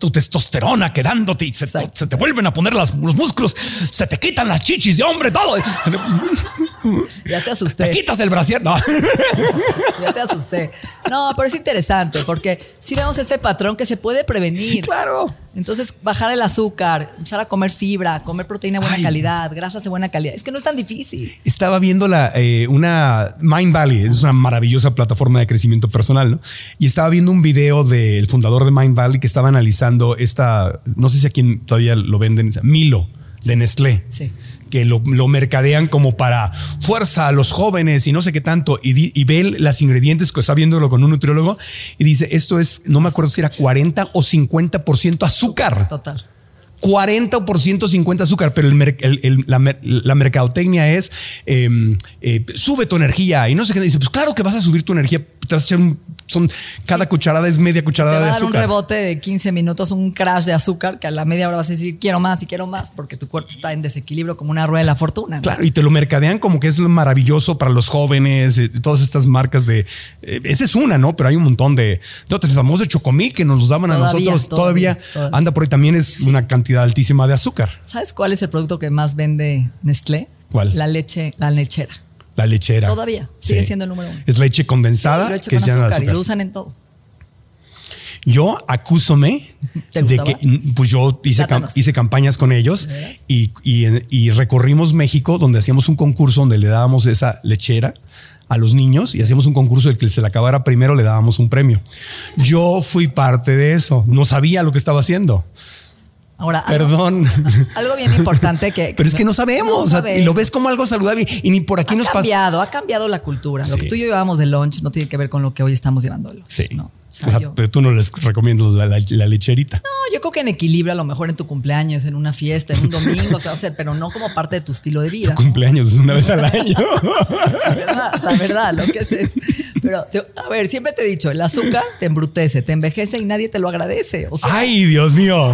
tu testosterona quedándote y se, te vuelven a poner las- los músculos, se te quitan las chichis de hombre, todo. Ya te Te asusté. quitas el brasier. No. *laughs* Ya te asusté. No, pero es interesante porque si vemos ese patrón que se puede prevenir. claro. Entonces, bajar el azúcar, empezar a comer fibra, comer proteína de buena Ay. calidad, grasas de buena calidad. Es que no es tan difícil. Estaba viendo la, eh, una Mind Valley, es una maravillosa plataforma de crecimiento personal, ¿no? Y estaba viendo un video del fundador de Mind Valley que estaba analizando esta, no sé si a quién todavía lo venden, Milo de Nestlé. Sí. Que lo, lo mercadean como para fuerza a los jóvenes y no sé qué tanto. Y, di- y ve las ingredientes que está viéndolo con un nutriólogo y dice: Esto es, no me acuerdo si era 40 o 50% azúcar. Total. 40 por ciento 50 azúcar, pero el mer- el- el- la, la mercadotecnia es eh, eh, sube tu energía y no sé qué. Dice, pues claro que vas a subir tu energía, te vas a echar un son cada cucharada es media Te cucharada va a de dar un azúcar. rebote de 15 minutos, un crash de azúcar, que a la media hora vas a decir quiero más y quiero más, porque tu cuerpo está en desequilibrio como una rueda de la fortuna. ¿no? Claro, y te lo mercadean como que es lo maravilloso para los jóvenes, eh, todas estas marcas de. eh, esa es una, ¿no? Pero hay un montón de, de otras. El famoso Chocomil que nos los daban a nosotros todavía, todavía, todavía. anda por ahí. También es una cantidad altísima de azúcar. ¿Sabes cuál es el producto que más vende Nestlé? ¿Cuál? La leche, la lechera. La lechera. Todavía, sigue siendo el número uno. Es leche condensada Y lo he hecho que con azúcar y lo usan en todo. Yo acúsome ¿Te de que mm, pues yo hice, cam- hice campañas con ellos y, y, y recorrimos México donde hacíamos un concurso donde le dábamos esa lechera a los niños y hacíamos un concurso del que se le acabara primero le dábamos un premio. Yo fui parte de eso, no sabía lo que estaba haciendo. Ahora, Perdón. *laughs* Algo, bien importante que. Pero es que no sabemos, o sea, y lo ves como algo saludable y ni por aquí ha nos pasa. cambiado, ha cambiado la cultura. Lo que tú y yo llevamos de lunch no tiene que ver con lo que hoy estamos lunch. Sí. ¿no? O sea, O sea, yo, pero tú no les recomiendas la, la- la lecherita. no, yo creo que en equilibrio, a lo mejor en tu cumpleaños, en una fiesta, en un domingo, te va a hacer, pero no como parte de tu estilo de vida. Cumpleaños es una vez al año. *laughs* La verdad, la verdad, lo que es, es- Pero, a ver, siempre te he dicho, el azúcar te embrutece, te envejece y nadie te lo agradece. O sea, Ay, Dios mío.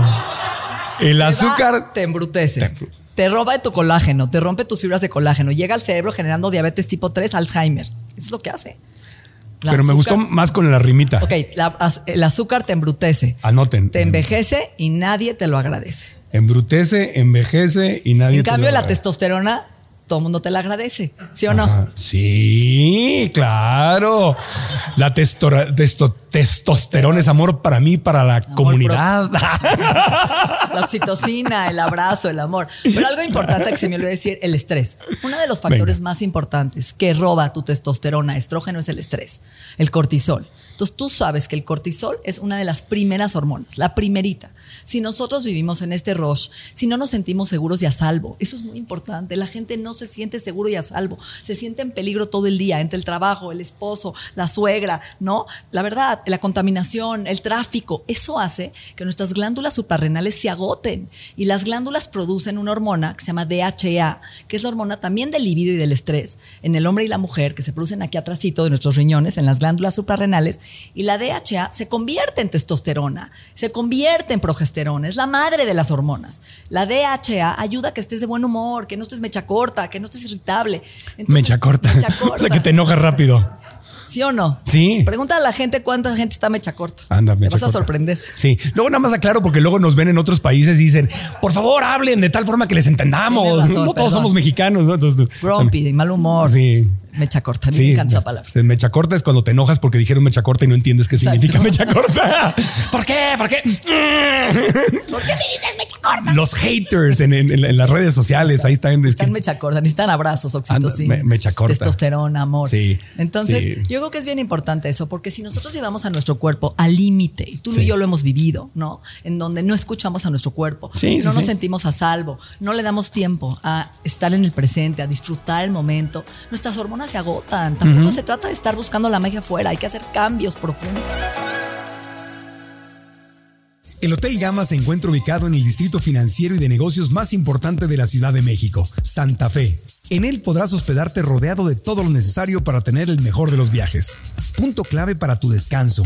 El azúcar te embrutece. Te roba de tu colágeno, te rompe tus fibras de colágeno, llega al cerebro generando diabetes tipo 3, Alzheimer. Eso es lo que hace. Pero me gustó más con la rimita. Ok, la- el azúcar te embrutece. Anoten. Te envejece y nadie te lo agradece. Embrutece, envejece y nadie En te cambio, lo la agradece. testosterona, todo el mundo te la agradece. ¿Sí o no? Sí, claro. La testora- testo- testosterona es amor para mí, para la comunidad. *laughs* La oxitocina, el abrazo, el amor. Pero algo importante que se me olvidó decir, el estrés. Uno de los factores Venga. más importantes que roba tu testosterona, estrógeno, es el estrés, el cortisol. Entonces tú sabes que el cortisol es una de las primeras hormonas, la primerita. Si nosotros vivimos en este rush, si no nos sentimos seguros y a salvo, eso es muy importante. La gente no se siente seguro y a salvo, se siente en peligro todo el día, entre el trabajo, el esposo, la suegra, ¿no? La verdad, la contaminación, el tráfico, eso hace que nuestras glándulas suprarrenales se agoten y las glándulas producen una hormona que se llama DHA, que es la hormona también del libido y del estrés en el hombre y la mujer, que se producen aquí atrásito de nuestros riñones, en las glándulas suprarrenales, y la DHA se convierte en testosterona, se convierte en progesterona, es la madre de las hormonas. La DHA ayuda a que estés de buen humor, que no estés mecha corta, que no estés irritable. Entonces, Mecha corta. mecha *laughs* O sea, que te enojas rápido. ¿Sí o no? Sí. Pregunta a la gente cuánta gente está mecha corta. Anda, Te mecha vas a sorprender. Sí. Luego nada más aclaro porque luego nos ven en otros países y dicen, por favor, hablen de tal forma que les entendamos. Razón, no todos perdón. somos mexicanos. ¿no? Entonces, Grumpy, de mal humor. Sí. Mecha corta. A mí Sí, me encanta esa palabra. Mecha corta es cuando te enojas porque dijeron mecha corta y no entiendes qué Exacto. significa mecha corta. *laughs* ¿Por qué? ¿Por qué? *laughs* ¿Por qué me dices mecha corta? Los haters en, en- en las redes sociales, ahí están. es Están que- mecha corta, necesitan abrazos, oxitocina, Anda, me- mecha corta. testosterona, amor. Sí, Entonces, sí. yo creo que es bien importante eso, porque si nosotros llevamos a nuestro cuerpo al límite, y tú Sí. y yo lo hemos vivido, ¿no? En donde no escuchamos a nuestro cuerpo, Sí, no sí, nos sí. sentimos a salvo, no le damos tiempo a estar en el presente, a disfrutar el momento, nuestras hormonas se agotan. Tampoco se trata de estar buscando la magia afuera, hay que hacer cambios profundos. El Hotel Gama se encuentra ubicado en el distrito financiero y de negocios más importante de la Ciudad de México, Santa Fe. En él podrás hospedarte rodeado de todo lo necesario para tener el mejor de los viajes. Punto clave para tu descanso.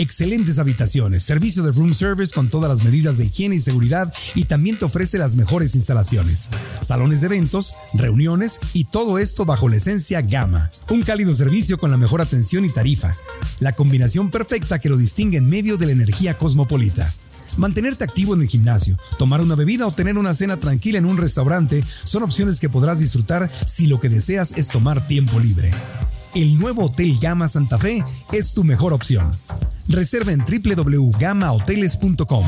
Excelentes habitaciones, servicio de room service con todas las medidas de higiene y seguridad y también te ofrece las mejores instalaciones. Salones de eventos, reuniones y todo esto bajo la esencia Gama. Un cálido servicio con la mejor atención y tarifa. La combinación perfecta que lo distingue en medio de la energía cosmopolita. Mantenerte activo en el gimnasio, tomar una bebida o tener una cena tranquila en un restaurante son opciones que podrás disfrutar si lo que deseas es tomar tiempo libre. El nuevo Hotel Gama Santa Fe es tu mejor opción. Reserva en www.gamahoteles.com.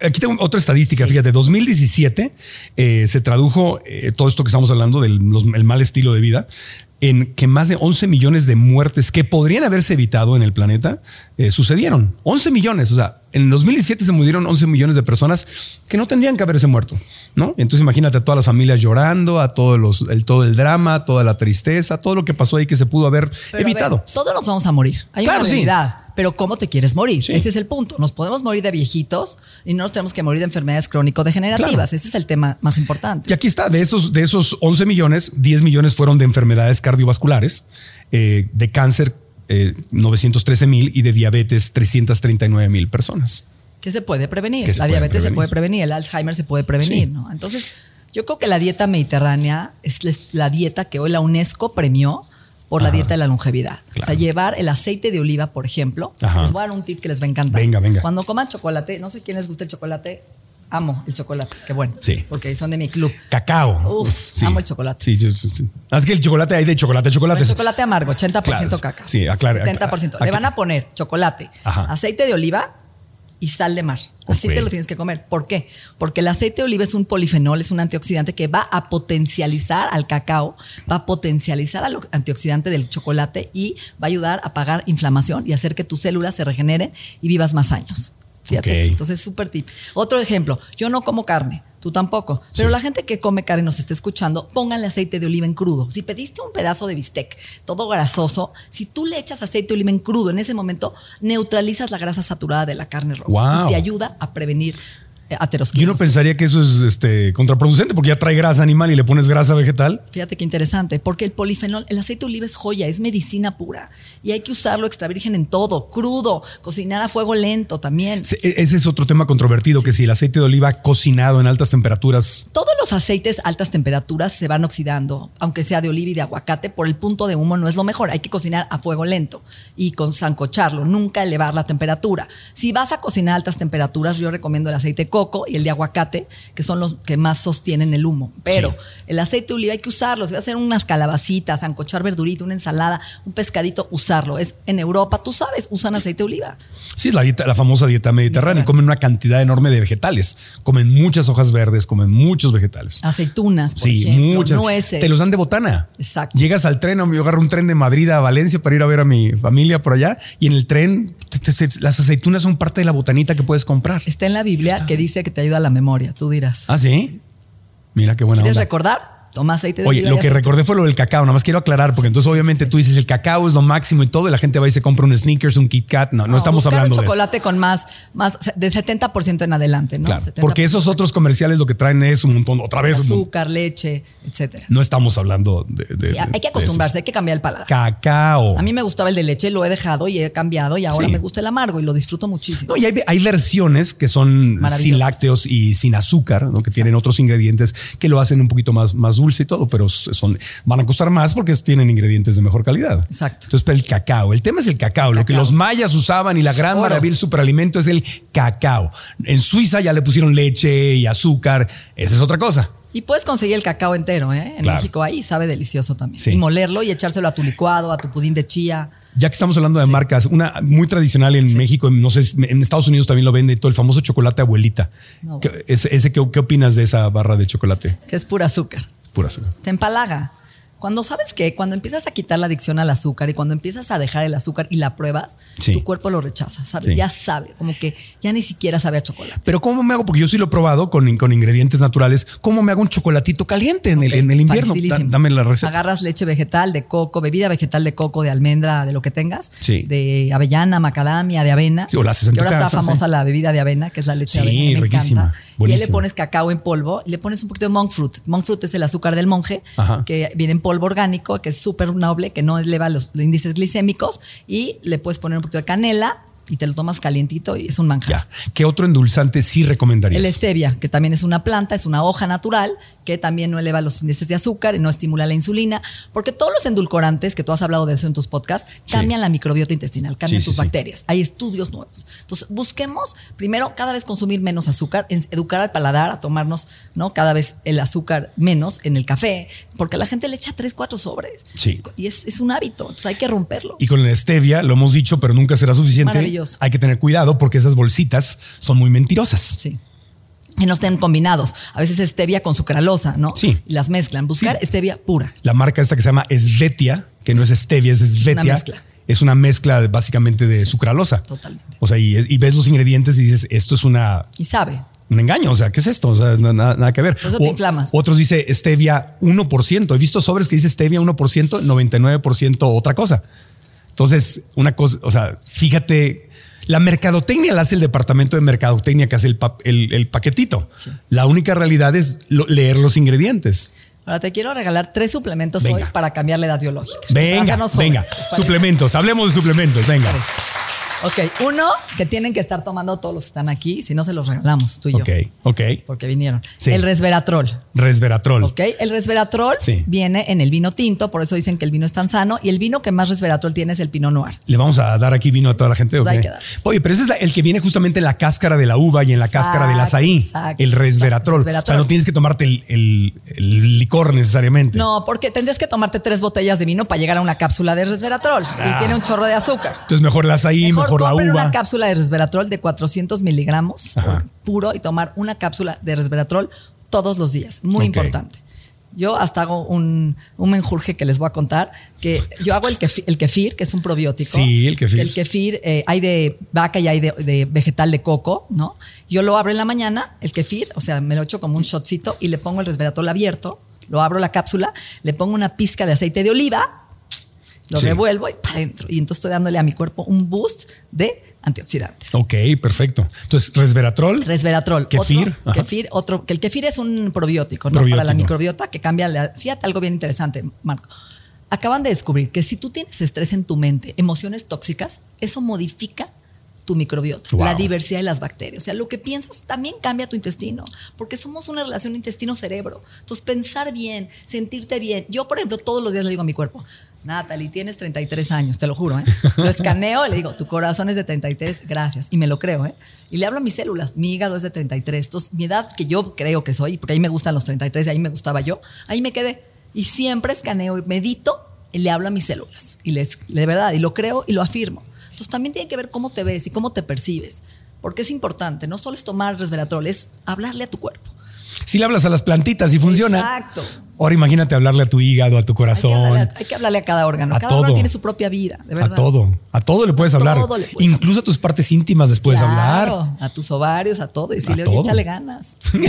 Aquí tengo otra estadística, fíjate, 2017 eh, se tradujo eh, todo esto que estamos hablando del los- el mal estilo de vida en que más de 11 millones de muertes que podrían haberse evitado en el planeta eh, sucedieron. 11 millones, o sea, en 2017 se murieron 11 millones de personas que no tendrían que haberse muerto, ¿no? Entonces imagínate a todas las familias llorando, a todos los, el, todo el drama, toda la tristeza, todo lo que pasó ahí que se pudo haber Pero a ver, evitado. todos nos vamos a morir. Hay Claro, una sí. Pero ¿cómo te quieres morir? Ese es el punto. Nos podemos morir de viejitos y no nos tenemos que morir de enfermedades crónico-degenerativas. Ese es el tema más importante. Y aquí está, de esos, de esos 11 millones, 10 millones fueron de enfermedades cardiovasculares, eh, de cáncer 913 eh, mil y de diabetes 339 mil personas. Que se puede prevenir. la diabetes se puede prevenir, el Alzheimer se puede prevenir, ¿no? Entonces, yo creo que la dieta mediterránea es la dieta que hoy la UNESCO premió por la dieta de la longevidad. O sea, llevar el aceite de oliva, por ejemplo. Les voy a dar un tip que les va a encantar. Venga, venga. Cuando coman chocolate, no sé quién les gusta el chocolate, amo el chocolate. Qué bueno. Sí. Porque son de mi club. Cacao. Uf, amo el chocolate. Sí, sí, sí. Es que el chocolate hay de chocolate a chocolate. El chocolate amargo, 80% cacao. Sí, aclare. 70%. Le van a poner chocolate, aceite de oliva y sal de mar. Así te lo tienes que comer. ¿Por qué? Porque el aceite de oliva es un polifenol, es un antioxidante que va a potencializar al cacao, va a potencializar al antioxidante del chocolate y va a ayudar a apagar inflamación y hacer que tus células se regeneren y vivas más años. Fíjate. Entonces, súper tip. Otro ejemplo, yo no como carne. Tú tampoco. Pero la gente que come carne nos está escuchando, pónganle aceite de oliva en crudo. Si pediste un pedazo de bistec todo grasoso, si tú le echas aceite de oliva en crudo en ese momento, neutralizas la grasa saturada de la carne roja y te ayuda a prevenir yo no pensaría que eso es este, contraproducente porque ya trae grasa animal y le pones grasa vegetal. Fíjate qué interesante, porque el polifenol, el aceite de oliva es joya, es medicina pura y hay que usarlo extra virgen en todo, crudo, cocinar a fuego lento también. E, ese es otro tema controvertido, que si el aceite de oliva cocinado en altas temperaturas. Todos los aceites a altas temperaturas se van oxidando, aunque sea de oliva y de aguacate, por el punto de humo no es lo mejor, hay que cocinar a fuego lento y con sancocharlo, nunca elevar la temperatura. Si vas a cocinar a altas temperaturas, yo recomiendo el aceite coco y el de aguacate, que son los que más sostienen el humo. Pero el aceite de oliva hay que usarlo. Si vas a hacer unas calabacitas, ancochar verdurita, una ensalada, un pescadito, usarlo. Es en Europa, tú sabes, usan aceite de oliva. Sí, la, dieta, la famosa dieta mediterránea. Comen una cantidad enorme de vegetales. Comen muchas hojas verdes, comen muchos vegetales. Aceitunas, por sí, muchas. Nueces. Te los dan de botana. Exacto. Llegas al tren, yo agarro un tren de Madrid a Valencia para ir a ver a mi familia por allá y en el tren las aceitunas son parte de la botanita que puedes comprar. Está en la Biblia que dice que te ayuda a la memoria, tú dirás. Ah, sí. Mira qué buena ¿Quieres recordar? Toma aceite de Oye, lo que recordé fue lo del cacao, nada más quiero aclarar, porque entonces obviamente tú dices el cacao es lo máximo y todo, y la gente va y se compra un sneakers, un Kit Kat. No, no, estamos hablando de chocolate con más, más de 70% en adelante, ¿no? Claro, porque esos otros comerciales lo que traen es un montón, otra vez. Azúcar, leche, etcétera. No estamos hablando de. sí, hay que acostumbrarse, hay que cambiar el paladar. Cacao. A mí me gustaba el de leche, lo he dejado y he cambiado y ahora me gusta el amargo y lo disfruto muchísimo. No, y hay, versiones que son sin lácteos y sin azúcar, ¿no? que tienen otros ingredientes que lo hacen un poquito más, más dulce y todo, pero son, van a costar más porque tienen ingredientes de mejor calidad. Exacto. Entonces, el cacao. El tema es el cacao. Lo que los mayas usaban y la gran maravilla del superalimento es el cacao. En Suiza ya le pusieron leche y azúcar. Esa es otra cosa. Y puedes conseguir el cacao entero, ¿eh? En México ahí sabe delicioso también. Y molerlo y echárselo a tu licuado, a tu pudín de chía. Ya que estamos hablando de marcas, una muy tradicional en México, no sé, en Estados Unidos también lo vende todo el famoso chocolate abuelita. ese, ¿qué, ¿Qué opinas de esa barra de chocolate? Que es pura azúcar. Pura. Te empalaga. Cuando sabes que cuando empiezas a quitar la adicción al azúcar y cuando empiezas a dejar el azúcar y la pruebas, tu cuerpo lo rechaza, ¿sabes? Ya sabe, como que ya ni siquiera sabe a chocolate. Pero ¿cómo me hago? Porque yo sí lo he probado con, con ingredientes naturales. ¿Cómo me hago un chocolatito caliente en, el, en el invierno? dame la receta. Agarras leche vegetal de coco, bebida vegetal de coco, de almendra, de lo que tengas. De avellana, macadamia, de avena. Sí, o la haces en que ahora está famosa la bebida de avena, que es la leche de avena. Me riquísima. Y ahí le pones cacao en polvo y le pones un poquito de monk fruit. Monk fruit es el azúcar del monje, que viene en polvo orgánico, que es súper noble, que no eleva los, índices glicémicos. Y le puedes poner un poquito de canela, y te lo tomas calientito y es un manjar. ¿Qué otro endulzante sí recomendarías? El stevia, que también es una planta, es una hoja natural que también no eleva los índices de azúcar y no estimula la insulina, porque todos los endulcorantes, que tú has hablado de eso en tus podcasts, cambian la microbiota intestinal, cambian tus bacterias. Hay estudios nuevos. Entonces, busquemos primero cada vez consumir menos azúcar, educar al paladar a tomarnos ¿no? cada vez el azúcar menos en el café, porque la gente le echa tres, cuatro sobres. Sí. Y es, es un hábito, entonces hay que romperlo. Y con el stevia, lo hemos dicho, pero nunca será suficiente hay que tener cuidado porque esas bolsitas son muy mentirosas. Sí. Y no estén combinados. A veces stevia con sucralosa, ¿no? Sí. Y las mezclan. Buscar stevia pura. La marca esta que se llama Svetia, que no es stevia, es Svetia. Es una mezcla. Es una mezcla básicamente de sucralosa. Totalmente. O sea, y, ves los ingredientes y dices, esto es una... Y sabe un engaño. O sea, ¿qué es esto? O sea, nada, que ver. Por eso te inflamas. Otros dice stevia 1%. He visto sobres que dice stevia 1%, 99% otra cosa. Entonces, una cosa, o sea, fíjate, la mercadotecnia la hace el departamento de mercadotecnia que hace el, pa- el- el paquetito. La única realidad es lo- leer los ingredientes. Ahora te quiero regalar tres suplementos Venga. hoy para cambiar la edad biológica. Venga, venga, suplementos, hablemos de suplementos, venga. Ok, uno que tienen que estar tomando todos los que están aquí, si no se los regalamos tú y yo. Ok, ok. Porque vinieron. Sí. El resveratrol. Resveratrol. Ok, el resveratrol Sí. viene en el vino tinto, por eso dicen que el vino es tan sano. Y el vino que más resveratrol tiene es el Pinot Noir. ¿Le vamos a dar aquí vino a toda la gente? Pues hay que darles. Oye, pero ese es el que viene justamente en la cáscara de la uva y en la cáscara del azaí. exacto, el resveratrol. exacto, O sea, no tienes que tomarte el, el- el licor necesariamente. No, porque tendrías que tomarte tres botellas de vino para llegar a una cápsula de resveratrol. Ah. Y tiene un chorro de azúcar. Entonces mejor el azaí, mejor, la compren uva. una cápsula de resveratrol de 400 miligramos puro y tomar una cápsula de resveratrol todos los días. Muy Ok. importante. Yo hasta hago un, un menjurje que les voy a contar, que yo hago el kefir, el kefir que es un probiótico. Sí, el kefir. El kefir eh, hay de vaca y hay de, de vegetal de coco, ¿no? Yo lo abro en la mañana, el kefir, o sea, me lo echo como un shotcito y le pongo el resveratrol abierto, lo abro la cápsula, le pongo una pizca de aceite de oliva, lo Sí. revuelvo y para adentro. Y entonces estoy dándole a mi cuerpo un boost de antioxidantes. Ok, perfecto. Entonces, resveratrol. Resveratrol. Kefir, Otro, kefir, otro, que el kefir es un probiótico, ¿no? Probiótico. Para la microbiota que cambia la. Fíjate algo bien interesante, Marco. Acaban de descubrir que si tú tienes estrés en tu mente, emociones tóxicas, eso modifica tu microbiota, Wow. la diversidad de las bacterias. O sea, lo que piensas también cambia tu intestino, porque somos una relación intestino-cerebro. Entonces, pensar bien, sentirte bien. Yo, por ejemplo, todos los días le digo a mi cuerpo, Natalie, tienes 33 años, te lo juro, ¿eh? *laughs* Lo escaneo y le digo, tu corazón es de 33, gracias. Y me lo creo, ¿eh? Y le hablo a mis células, mi hígado es de 33. Entonces, mi edad que yo creo que soy, porque ahí me gustan los 33 y ahí me gustaba yo, ahí me quedé. Y siempre escaneo y medito y le hablo a mis células. Y les, de verdad, y lo creo y lo afirmo. Entonces, también tiene que ver cómo te ves y cómo te percibes. Porque es importante, no solo es tomar resveratrol, es hablarle a tu cuerpo. Si le hablas a las plantitas y funciona. Exacto. Ahora imagínate hablarle a tu hígado, a tu Hay que, corazón. hablarle, hay que hablarle a cada órgano. A cada todo. órgano tiene su propia vida, de verdad. A todo. A todo le puedes A hablar. todo le puedes Incluso a tus partes íntimas les puedes Claro, hablar. A tus ovarios, a todo. Y decirle, oye, échale ganas. *laughs*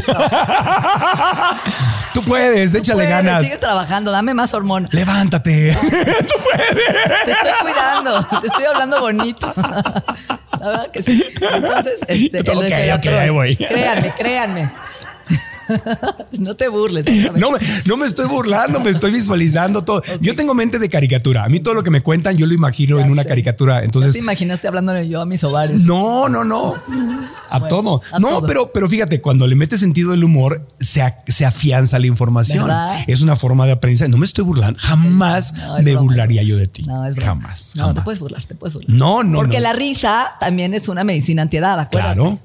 Tú puedes, échale Puedes, ganas. Sigue trabajando, dame más hormona. Levántate. *laughs* Te estoy cuidando, te estoy hablando bonito. *laughs* La verdad que sí. Entonces, este, el Ok, resveratrol. ok, ahí voy. Créanme, créanme. *laughs* No te burles. No me, no me estoy burlando, me estoy visualizando todo. *laughs* Yo tengo mente de caricatura. A mí todo lo que me cuentan, yo lo imagino Ya en una sé. caricatura. ¿Ya Entonces, te imaginaste hablándole yo a mis ovarios? no, no, no. A Bueno, todo. a no, todo. pero, pero fíjate, cuando le metes sentido del humor, se, a- se afianza la información. ¿Verdad? Es una forma de aprendizaje. No me estoy burlando. Jamás No, me broma. burlaría yo de ti. No, es broma. Jamás. No, jamás. te puedes burlar, te puedes burlar. No, no, Porque no. la risa también es una medicina antiedad, acuérdate. Claro.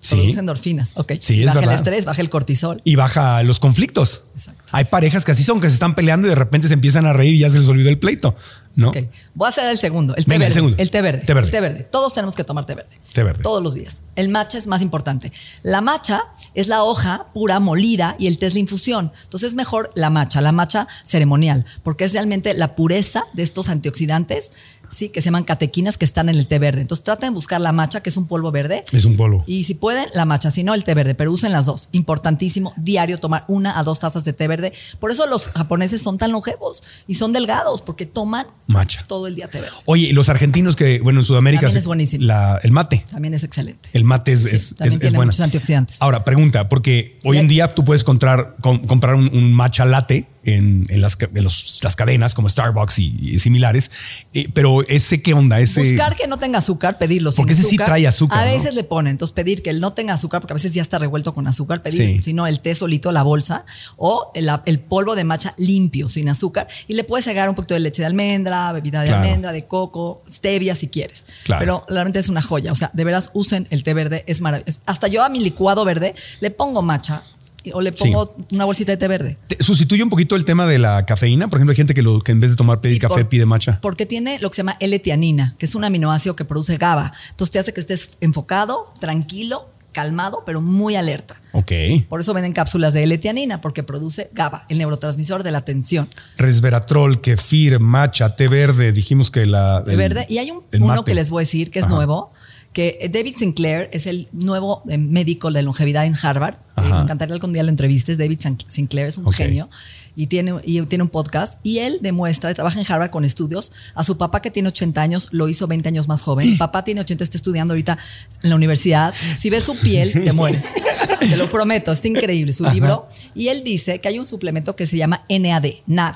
Sí. Produce endorfinas. Ok. Sí, es baja el verdad. estrés, baja el cortisol. Y baja los conflictos. Exacto. Hay parejas que así son, que se están peleando y de repente se empiezan a reír y ya se les olvidó el pleito. ¿no? Ok. Voy a hacer el segundo, el té Venga, el verde. segundo. El té verde. Té verde. El té verde. Todos tenemos que tomar té verde. Té verde. Todos los días. El matcha es más importante. La matcha es la hoja pura molida y el té es la infusión. Entonces es mejor la matcha, la matcha ceremonial, porque es realmente la pureza de estos antioxidantes, sí, que se llaman catequinas que están en el té verde. Entonces traten de buscar la matcha, que es un polvo verde. Es un polvo. Y si pueden, la matcha, si no, el té verde, pero usen las dos. Importantísimo, diario tomar una a dos tazas de té verde. Por eso los japoneses son tan longevos y son delgados, porque toman Matcha. todo el día té verde. Oye, y los argentinos que, bueno, en Sudamérica. También es buenísimo. la- el mate. También es excelente. El mate es, Sí, es, también es- es tiene bueno. muchos antioxidantes. Ahora, pregunta, porque hoy en día tú puedes comprar, com- comprar un, un matcha latte en, en las, en los- las cadenas como Starbucks y, y similares, eh, pero ese qué onda, ese... Buscar que no tenga azúcar, pedirlo sin Porque ese sí trae azúcar, A ¿no? veces le ponen, entonces pedir que él no tenga azúcar, porque a veces ya está revuelto con azúcar, pedir, Sí. si no, el té solito, la bolsa, o el, el polvo de matcha limpio, sin azúcar, y le puedes agregar un poquito de leche de almendra, bebida de Claro. almendra, de coco, stevia si quieres. Claro. Pero realmente es una joya. O sea, de veras usen el té verde, es maravilloso. Hasta yo a mi licuado verde le pongo matcha o le pongo una bolsita de té verde. Te- Sustituye un poquito el tema de la cafeína. Por ejemplo, hay gente que, lo, que en vez de tomar pedir Sí, café por- pide matcha. Porque tiene lo que se llama L-tianina, que es un aminoácido que produce GABA. Entonces te hace que estés enfocado, tranquilo, calmado, pero muy alerta. Ok. Por eso venden cápsulas de L-tianina, porque produce GABA, el neurotransmisor de la atención. Resveratrol, kefir, matcha, té verde. Dijimos que la. El- verde. Y hay un, uno que les voy a decir que es Ajá. nuevo, que David Sinclair es el nuevo eh, médico de longevidad en Harvard. Ajá. me encantaría algún día lo entrevistes. David Sinclair es un genio y tiene, y tiene un podcast y él demuestra, trabaja en Harvard con estudios. A su papá que tiene 80 años lo hizo 20 años más joven. papá tiene 80, está estudiando ahorita en la universidad. Si ves su piel, te mueres. *laughs* te lo prometo, está increíble su libro. Y él dice que hay un suplemento que se llama NAD, NAD.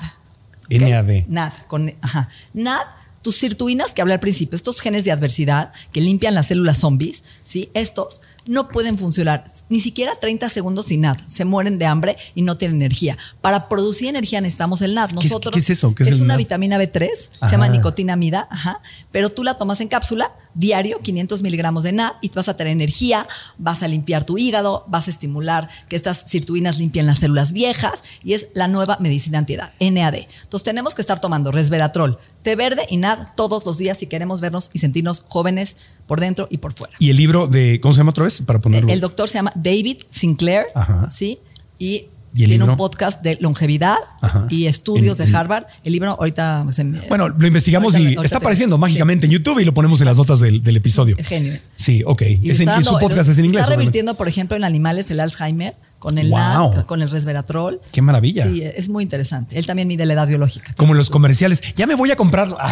NAD. NAD, con, ajá. NAD tus sirtuinas que hablé al principio, estos genes de adversidad que limpian las células zombies, ¿sí? Estos no pueden funcionar ni siquiera 30 segundos sin NAD. Se mueren de hambre y no tienen energía. Para producir energía necesitamos el NAD. Nosotros, ¿Qué, es, eso? es, una vitamina B3, se llama nicotinamida, ajá, pero tú la tomas en cápsula diario, 500 miligramos de NAD, y vas a tener energía, vas a limpiar tu hígado, vas a estimular que estas sirtuinas limpien las células viejas y es la nueva medicina antiedad, NAD. Entonces tenemos que estar tomando resveratrol, té verde y NAD todos los días si queremos vernos y sentirnos jóvenes por dentro y por fuera. ¿Y el libro de, cómo se llama otra vez? Para ponerlo. El, doctor se llama David Sinclair, ¿sí? Y, tiene un podcast de longevidad y estudios de Harvard. El libro ahorita... bueno, lo investigamos y está apareciendo mágicamente en YouTube y lo ponemos en las notas del, episodio. Genio. Sí, ok. Y, su podcast es en inglés. Está revirtiendo, por ejemplo, en animales el Alzheimer con el con el resveratrol. Qué maravilla. Sí, es muy interesante. Él también mide la edad biológica. Como los comerciales. Ya me voy a comprarlo. *laughs*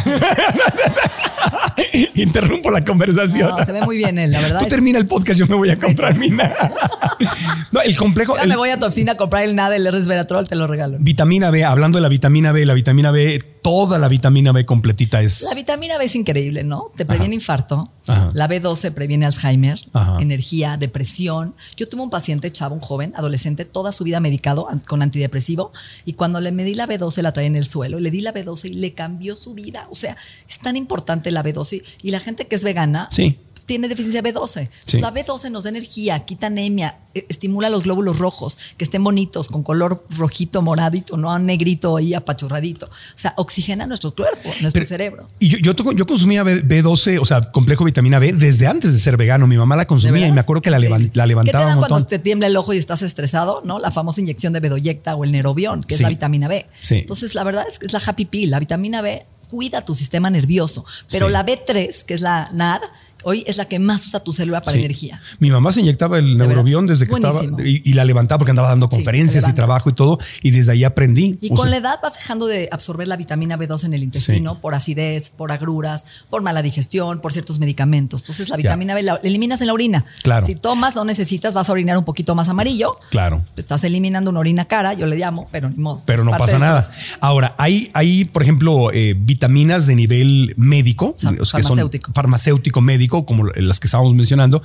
Interrumpo la conversación. No, se ve muy bien él, la verdad. Tú termina el podcast, yo me voy a comprar mi NAD. *laughs* no, el complejo. Ya me voy a tu oficina a comprar el NAD, el resveratrol, te lo regalo. Vitamina B, hablando de la vitamina B, la vitamina B, toda la vitamina B completita es. La vitamina B es increíble, ¿no? Te previene infarto. La B12 previene Alzheimer, energía, depresión. Yo tuve un paciente, chavo, un joven, adolescente, toda su vida medicado con antidepresivo. Y cuando le medí la B12, la traía en el suelo. Le di la B12 y le cambió su vida. O sea, es tan importante la B12. Y la gente que es vegana. Sí tiene deficiencia B12. La B12 nos da energía, quita anemia, e, estimula los glóbulos rojos, que estén bonitos, con color rojito, moradito, no negrito ahí apachurradito. O sea, oxigena nuestro cuerpo, nuestro cerebro. Y yo, yo, consumía B12, o sea, complejo vitamina B, desde antes de ser vegano. Mi mamá la consumía y me acuerdo que la, la levantaba ¿Qué te dan cuando te tiembla el ojo y estás estresado? ¿no? La famosa inyección de bedoyecta o el nerobión, que es la vitamina B. Entonces, la verdad es que es la happy pill. La vitamina B cuida tu sistema nervioso. Pero la B3, que es la NAD, hoy es la que más usa tu célula para energía. Mi mamá se inyectaba el neurobión desde que estaba y, la levantaba porque andaba dando conferencias y trabajo y todo y desde ahí aprendí. Y con la edad vas dejando de absorber la vitamina B2 en el intestino por acidez, por agruras, por mala digestión, por ciertos medicamentos. Entonces la vitamina B la eliminas en la orina. Claro. Si tomas, no necesitas, vas a orinar un poquito más amarillo. Claro. Estás eliminando una orina cara, yo le llamo, pero ni modo. Pero no pasa nada. Ahora, hay, hay, por ejemplo, eh, vitaminas de nivel médico, farmacéutico. que son farmacéutico médico, como las que estábamos mencionando,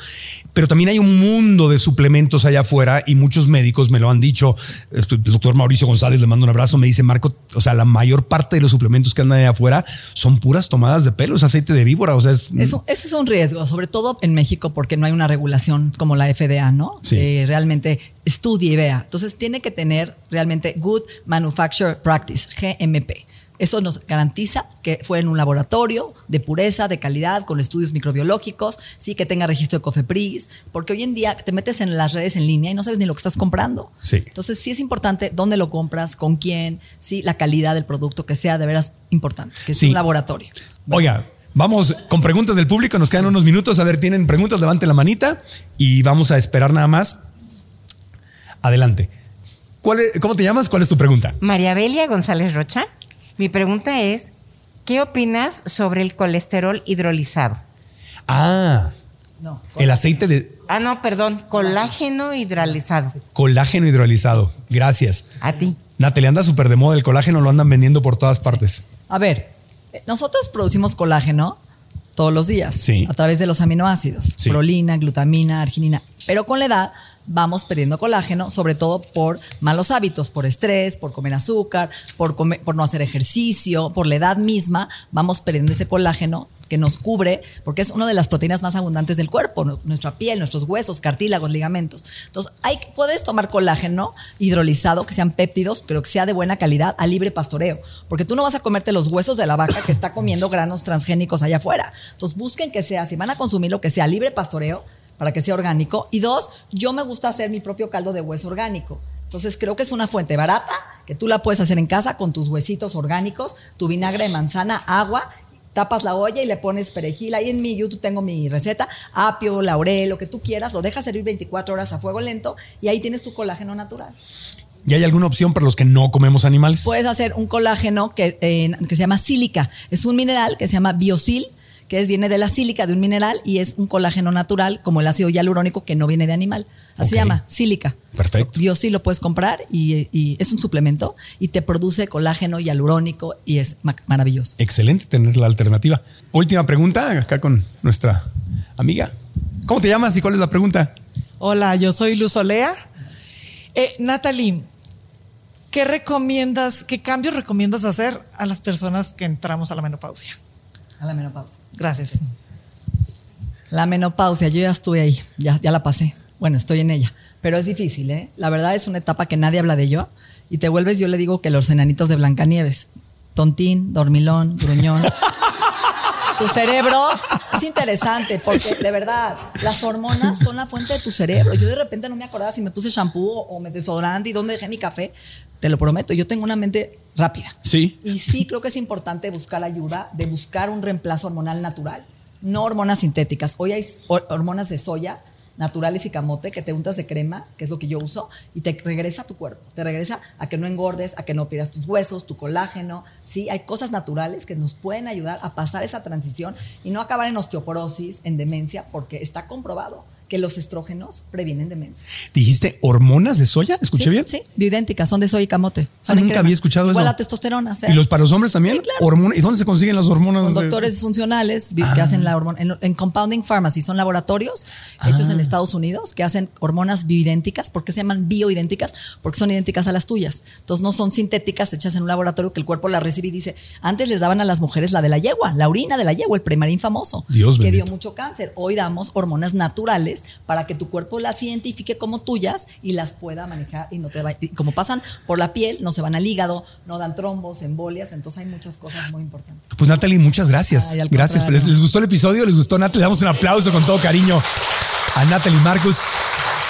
pero también hay un mundo de suplementos allá afuera y muchos médicos me lo han dicho. El doctor Mauricio González le mando un abrazo, me dice, Marco, o sea, la mayor parte de los suplementos que andan allá afuera son puras tomadas de pelo, es aceite de víbora, o sea, es... Eso, eso es un riesgo, sobre todo en México porque no hay una regulación como la FDA, ¿no? Sí. Que realmente estudie y vea. Entonces tiene que tener realmente Good Manufacture Practice, GMP. Eso nos garantiza que fue en un laboratorio de pureza, de calidad, con estudios microbiológicos, sí que tenga registro de COFEPRIS, porque hoy en día te metes en las redes en línea y no sabes ni lo que estás comprando. Sí. Entonces sí es importante dónde lo compras, con quién, sí, la calidad del producto que sea de veras importante, que es un laboratorio. Oiga, Vamos con preguntas del público, nos quedan unos minutos. A ver, tienen preguntas, levante la manita y vamos a esperar nada más. Adelante. ¿Cuál ¿Cómo te llamas? ¿Cuál es tu pregunta? María Belia González Rocha. Mi pregunta es, ¿qué opinas sobre el colesterol hidrolizado? Ah, no, el aceite de... Ah, no, perdón, colágeno hidrolizado. Colágeno hidrolizado, gracias. A ti. Natalia, anda súper de moda, el colágeno lo andan vendiendo por todas partes. A ver, nosotros producimos colágeno todos los días sí. a través de los aminoácidos, prolina, glutamina, arginina, pero con la edad vamos perdiendo colágeno, sobre todo por malos hábitos, por estrés, por comer azúcar, por, por no hacer ejercicio, por la edad misma, vamos perdiendo ese colágeno que nos cubre, porque es una de las proteínas más abundantes del cuerpo, nuestra piel, nuestros huesos, cartílagos, ligamentos. Entonces, puedes tomar colágeno hidrolizado, que sean péptidos, pero que sea de buena calidad, a libre pastoreo, porque tú no vas a comerte los huesos de la vaca que está comiendo granos transgénicos allá afuera. Entonces, busquen que sea, si van a consumir lo que sea libre pastoreo, para que sea orgánico. Y dos, yo me gusta hacer mi propio caldo de hueso orgánico. Entonces creo que es una fuente barata que tú la puedes hacer en casa con tus huesitos orgánicos, tu vinagre de manzana, agua tapas la olla y le pones perejil. Ahí en mi YouTube tengo mi receta, apio, laurel, lo que tú quieras, lo dejas servir 24 horas a fuego lento y ahí tienes tu colágeno natural. ¿Y hay alguna opción para los que no comemos animales? Puedes hacer un colágeno que, eh, que se llama sílica. Es un mineral que se llama biosil que es, viene de la sílica de un mineral y es un colágeno natural como el ácido hialurónico que no viene de animal. Así se llama, sílica. Perfecto. Biosil lo puedes comprar y, y, es un suplemento y te produce colágeno hialurónico y es ma- maravilloso. Excelente tener la alternativa. Última pregunta acá con nuestra amiga. ¿Cómo te llamas y cuál es la pregunta? Hola, yo soy Luz Olea. Eh, Natalie, ¿qué recomiendas, qué cambios recomiendas hacer a las personas que entramos a la menopausia? A la menopausia. Gracias. La menopausia, yo ya estuve ahí, ya, ya la pasé. Bueno, estoy en ella, pero es difícil, ¿eh? La verdad es una etapa que nadie habla de ello y te vuelves, yo le digo que los enanitos de Blancanieves, tontín, dormilón, gruñón. *laughs* tu cerebro es interesante porque de verdad las hormonas son la fuente de tu cerebro. Yo de repente no me acordaba si me puse shampoo o me desodorante y dónde dejé mi café. Te lo prometo, yo tengo una mente rápida. Sí. Y sí creo que es importante buscar la ayuda de buscar un reemplazo hormonal natural, no hormonas sintéticas. Hoy hay hor- hormonas de soya naturales y camote que te untas de crema, que es lo que yo uso, y te regresa a tu cuerpo, te regresa a que no engordes, a que no pierdas tus huesos, tu colágeno. Sí, hay cosas naturales que nos pueden ayudar a pasar esa transición y no acabar en osteoporosis, en demencia, porque está comprobado que los estrógenos previenen demencia. ¿Dijiste hormonas de soya? ¿Escuché sí, bien? Sí, bioidénticas, son de soya y camote. Son Ah, nunca había escuchado Igual eso. la testosterona. o sea, ¿Y los para los hombres también? Sí, claro. Hormona- ¿Y dónde se consiguen las hormonas? de- doctores funcionales que Ah. hacen la hormona en, en compounding pharmacy son laboratorios hechos Ah. en Estados Unidos que hacen hormonas bioidénticas ¿por qué se llaman bioidénticas? porque son idénticas a las tuyas entonces no son sintéticas hechas en un laboratorio que el cuerpo la recibe y dice antes les daban a las mujeres la de la yegua la orina de la yegua el premarín famoso Dios que bendito. dio mucho cáncer hoy damos hormonas naturales para que tu cuerpo las identifique como tuyas y las pueda manejar y no te va y como pasan por la piel no se van al hígado no dan trombos embolias entonces hay muchas cosas muy importantes Pues Natalie, muchas gracias. Ay, gracias. ¿Les, les gustó el episodio? ¿Les gustó Natalie? Le damos un aplauso con todo cariño a Natalie Marcus.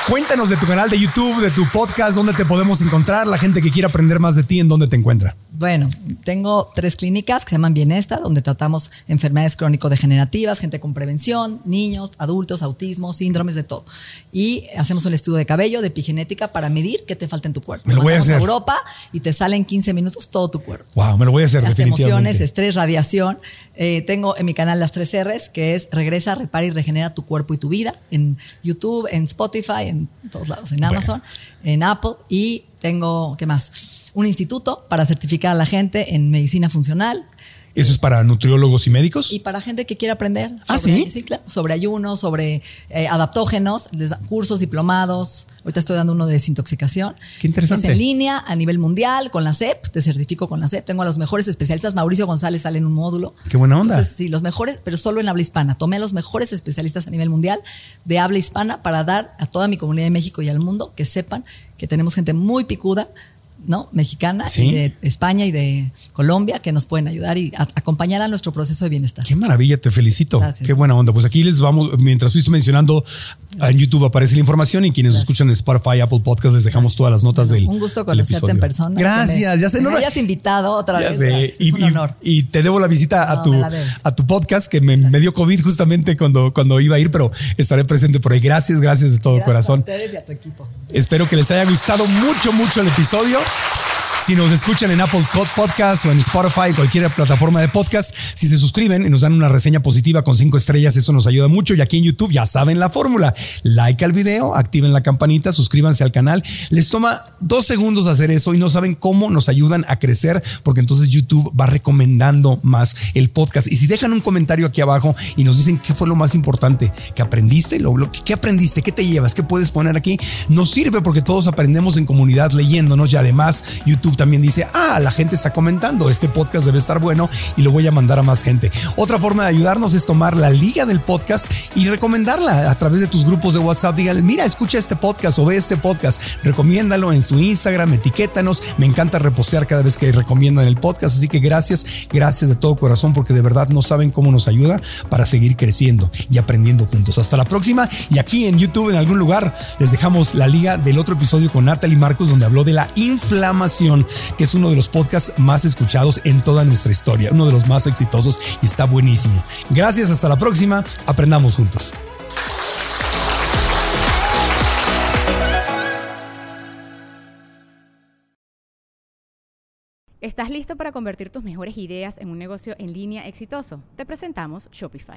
Cuéntanos de tu canal de YouTube, de tu podcast, dónde te podemos encontrar, la gente que quiera aprender más de ti, en dónde te encuentra. Bueno, tengo tres clínicas que se llaman Bienesta, donde tratamos enfermedades crónico-degenerativas, gente con prevención, niños, adultos, autismo, síndromes de todo. Y hacemos un estudio de cabello, de epigenética, para medir qué te falta en tu cuerpo. Me lo voy a hacer. Europa y te sale en 15 minutos todo tu cuerpo. Wow, me lo voy a hacer Las emociones, estrés, radiación. Eh, tengo en mi canal las tres R's, que es regresa, repara y regenera tu cuerpo y tu vida. En YouTube, en Spotify, en todos lados, en Amazon, en Apple. Y tengo, ¿qué más? Un instituto para certificar a la gente en medicina funcional. ¿Eso es para nutriólogos y médicos? Y para gente que quiera aprender Ah, sobre, ¿sí? claro, sobre ayunos, sobre eh, adaptógenos, cursos, diplomados. Ahorita estoy dando uno de desintoxicación. Qué interesante. Es en línea, a nivel mundial, con la CEP, te certifico con la CEP. Tengo a los mejores especialistas. Mauricio González sale en un módulo. Qué buena onda. Entonces, sí, los mejores, pero solo en habla hispana. Tomé a los mejores especialistas a nivel mundial de habla hispana para dar a toda mi comunidad de México y al mundo que sepan que tenemos gente muy picuda. ¿No? mexicana Sí. y de España y de Colombia que nos pueden ayudar y a- acompañar a nuestro proceso de bienestar. Qué maravilla, te felicito. Gracias. Qué buena onda. Pues aquí les vamos, mientras estuviste mencionando, en YouTube aparece la información y quienes escuchan en Spotify, Apple Podcast, les dejamos todas las notas del Un gusto conocerte en persona. Gracias, me- ya sé. no, me hayas invitado otra Ya vez. sé. gracias, Y, es un y- honor. y te debo la visita a tu, a tu podcast que me, me dio COVID justamente cuando, cuando iba a ir, pero estaré presente por ahí. Gracias, gracias de todo Gracias corazón. A ustedes y a tu equipo. Espero que les haya gustado mucho, mucho el episodio. Si nos escuchan en Apple Pod- Podcast o en Spotify, cualquier plataforma de podcast, si se suscriben y nos dan una reseña positiva con cinco estrellas, eso nos ayuda mucho. Y aquí en YouTube ya saben la fórmula. Like al video, activen la campanita, suscríbanse al canal. Les toma dos segundos hacer eso y no saben cómo nos ayudan a crecer, porque entonces YouTube va recomendando más el podcast. Y si dejan un comentario aquí abajo y nos dicen qué fue lo más importante que aprendiste, lo, lo- qué aprendiste, qué te llevas, qué puedes poner aquí, nos sirve porque todos aprendemos en comunidad leyéndonos y además YouTube también dice, ah, la gente está comentando, este podcast debe estar bueno y lo voy a mandar a más gente. Otra forma de ayudarnos es tomar la liga del podcast y recomendarla a través de tus grupos de WhatsApp. Díganle, mira, escucha este podcast o ve este podcast, recomiéndalo en tu Instagram, etiquétanos. Me encanta repostear cada vez que recomiendan el podcast, así que gracias, gracias de todo corazón porque de verdad no saben cómo nos ayuda para seguir creciendo y aprendiendo juntos. Hasta la próxima y aquí en YouTube en algún lugar les dejamos la liga del otro episodio con Natalie Marcos donde habló de la inflamación Que es uno de los podcasts más escuchados en toda nuestra historia, uno de los más exitosos y está buenísimo. Gracias, hasta la próxima, aprendamos juntos. ¿Estás listo para convertir tus mejores ideas en un negocio en línea exitoso? Te presentamos Shopify.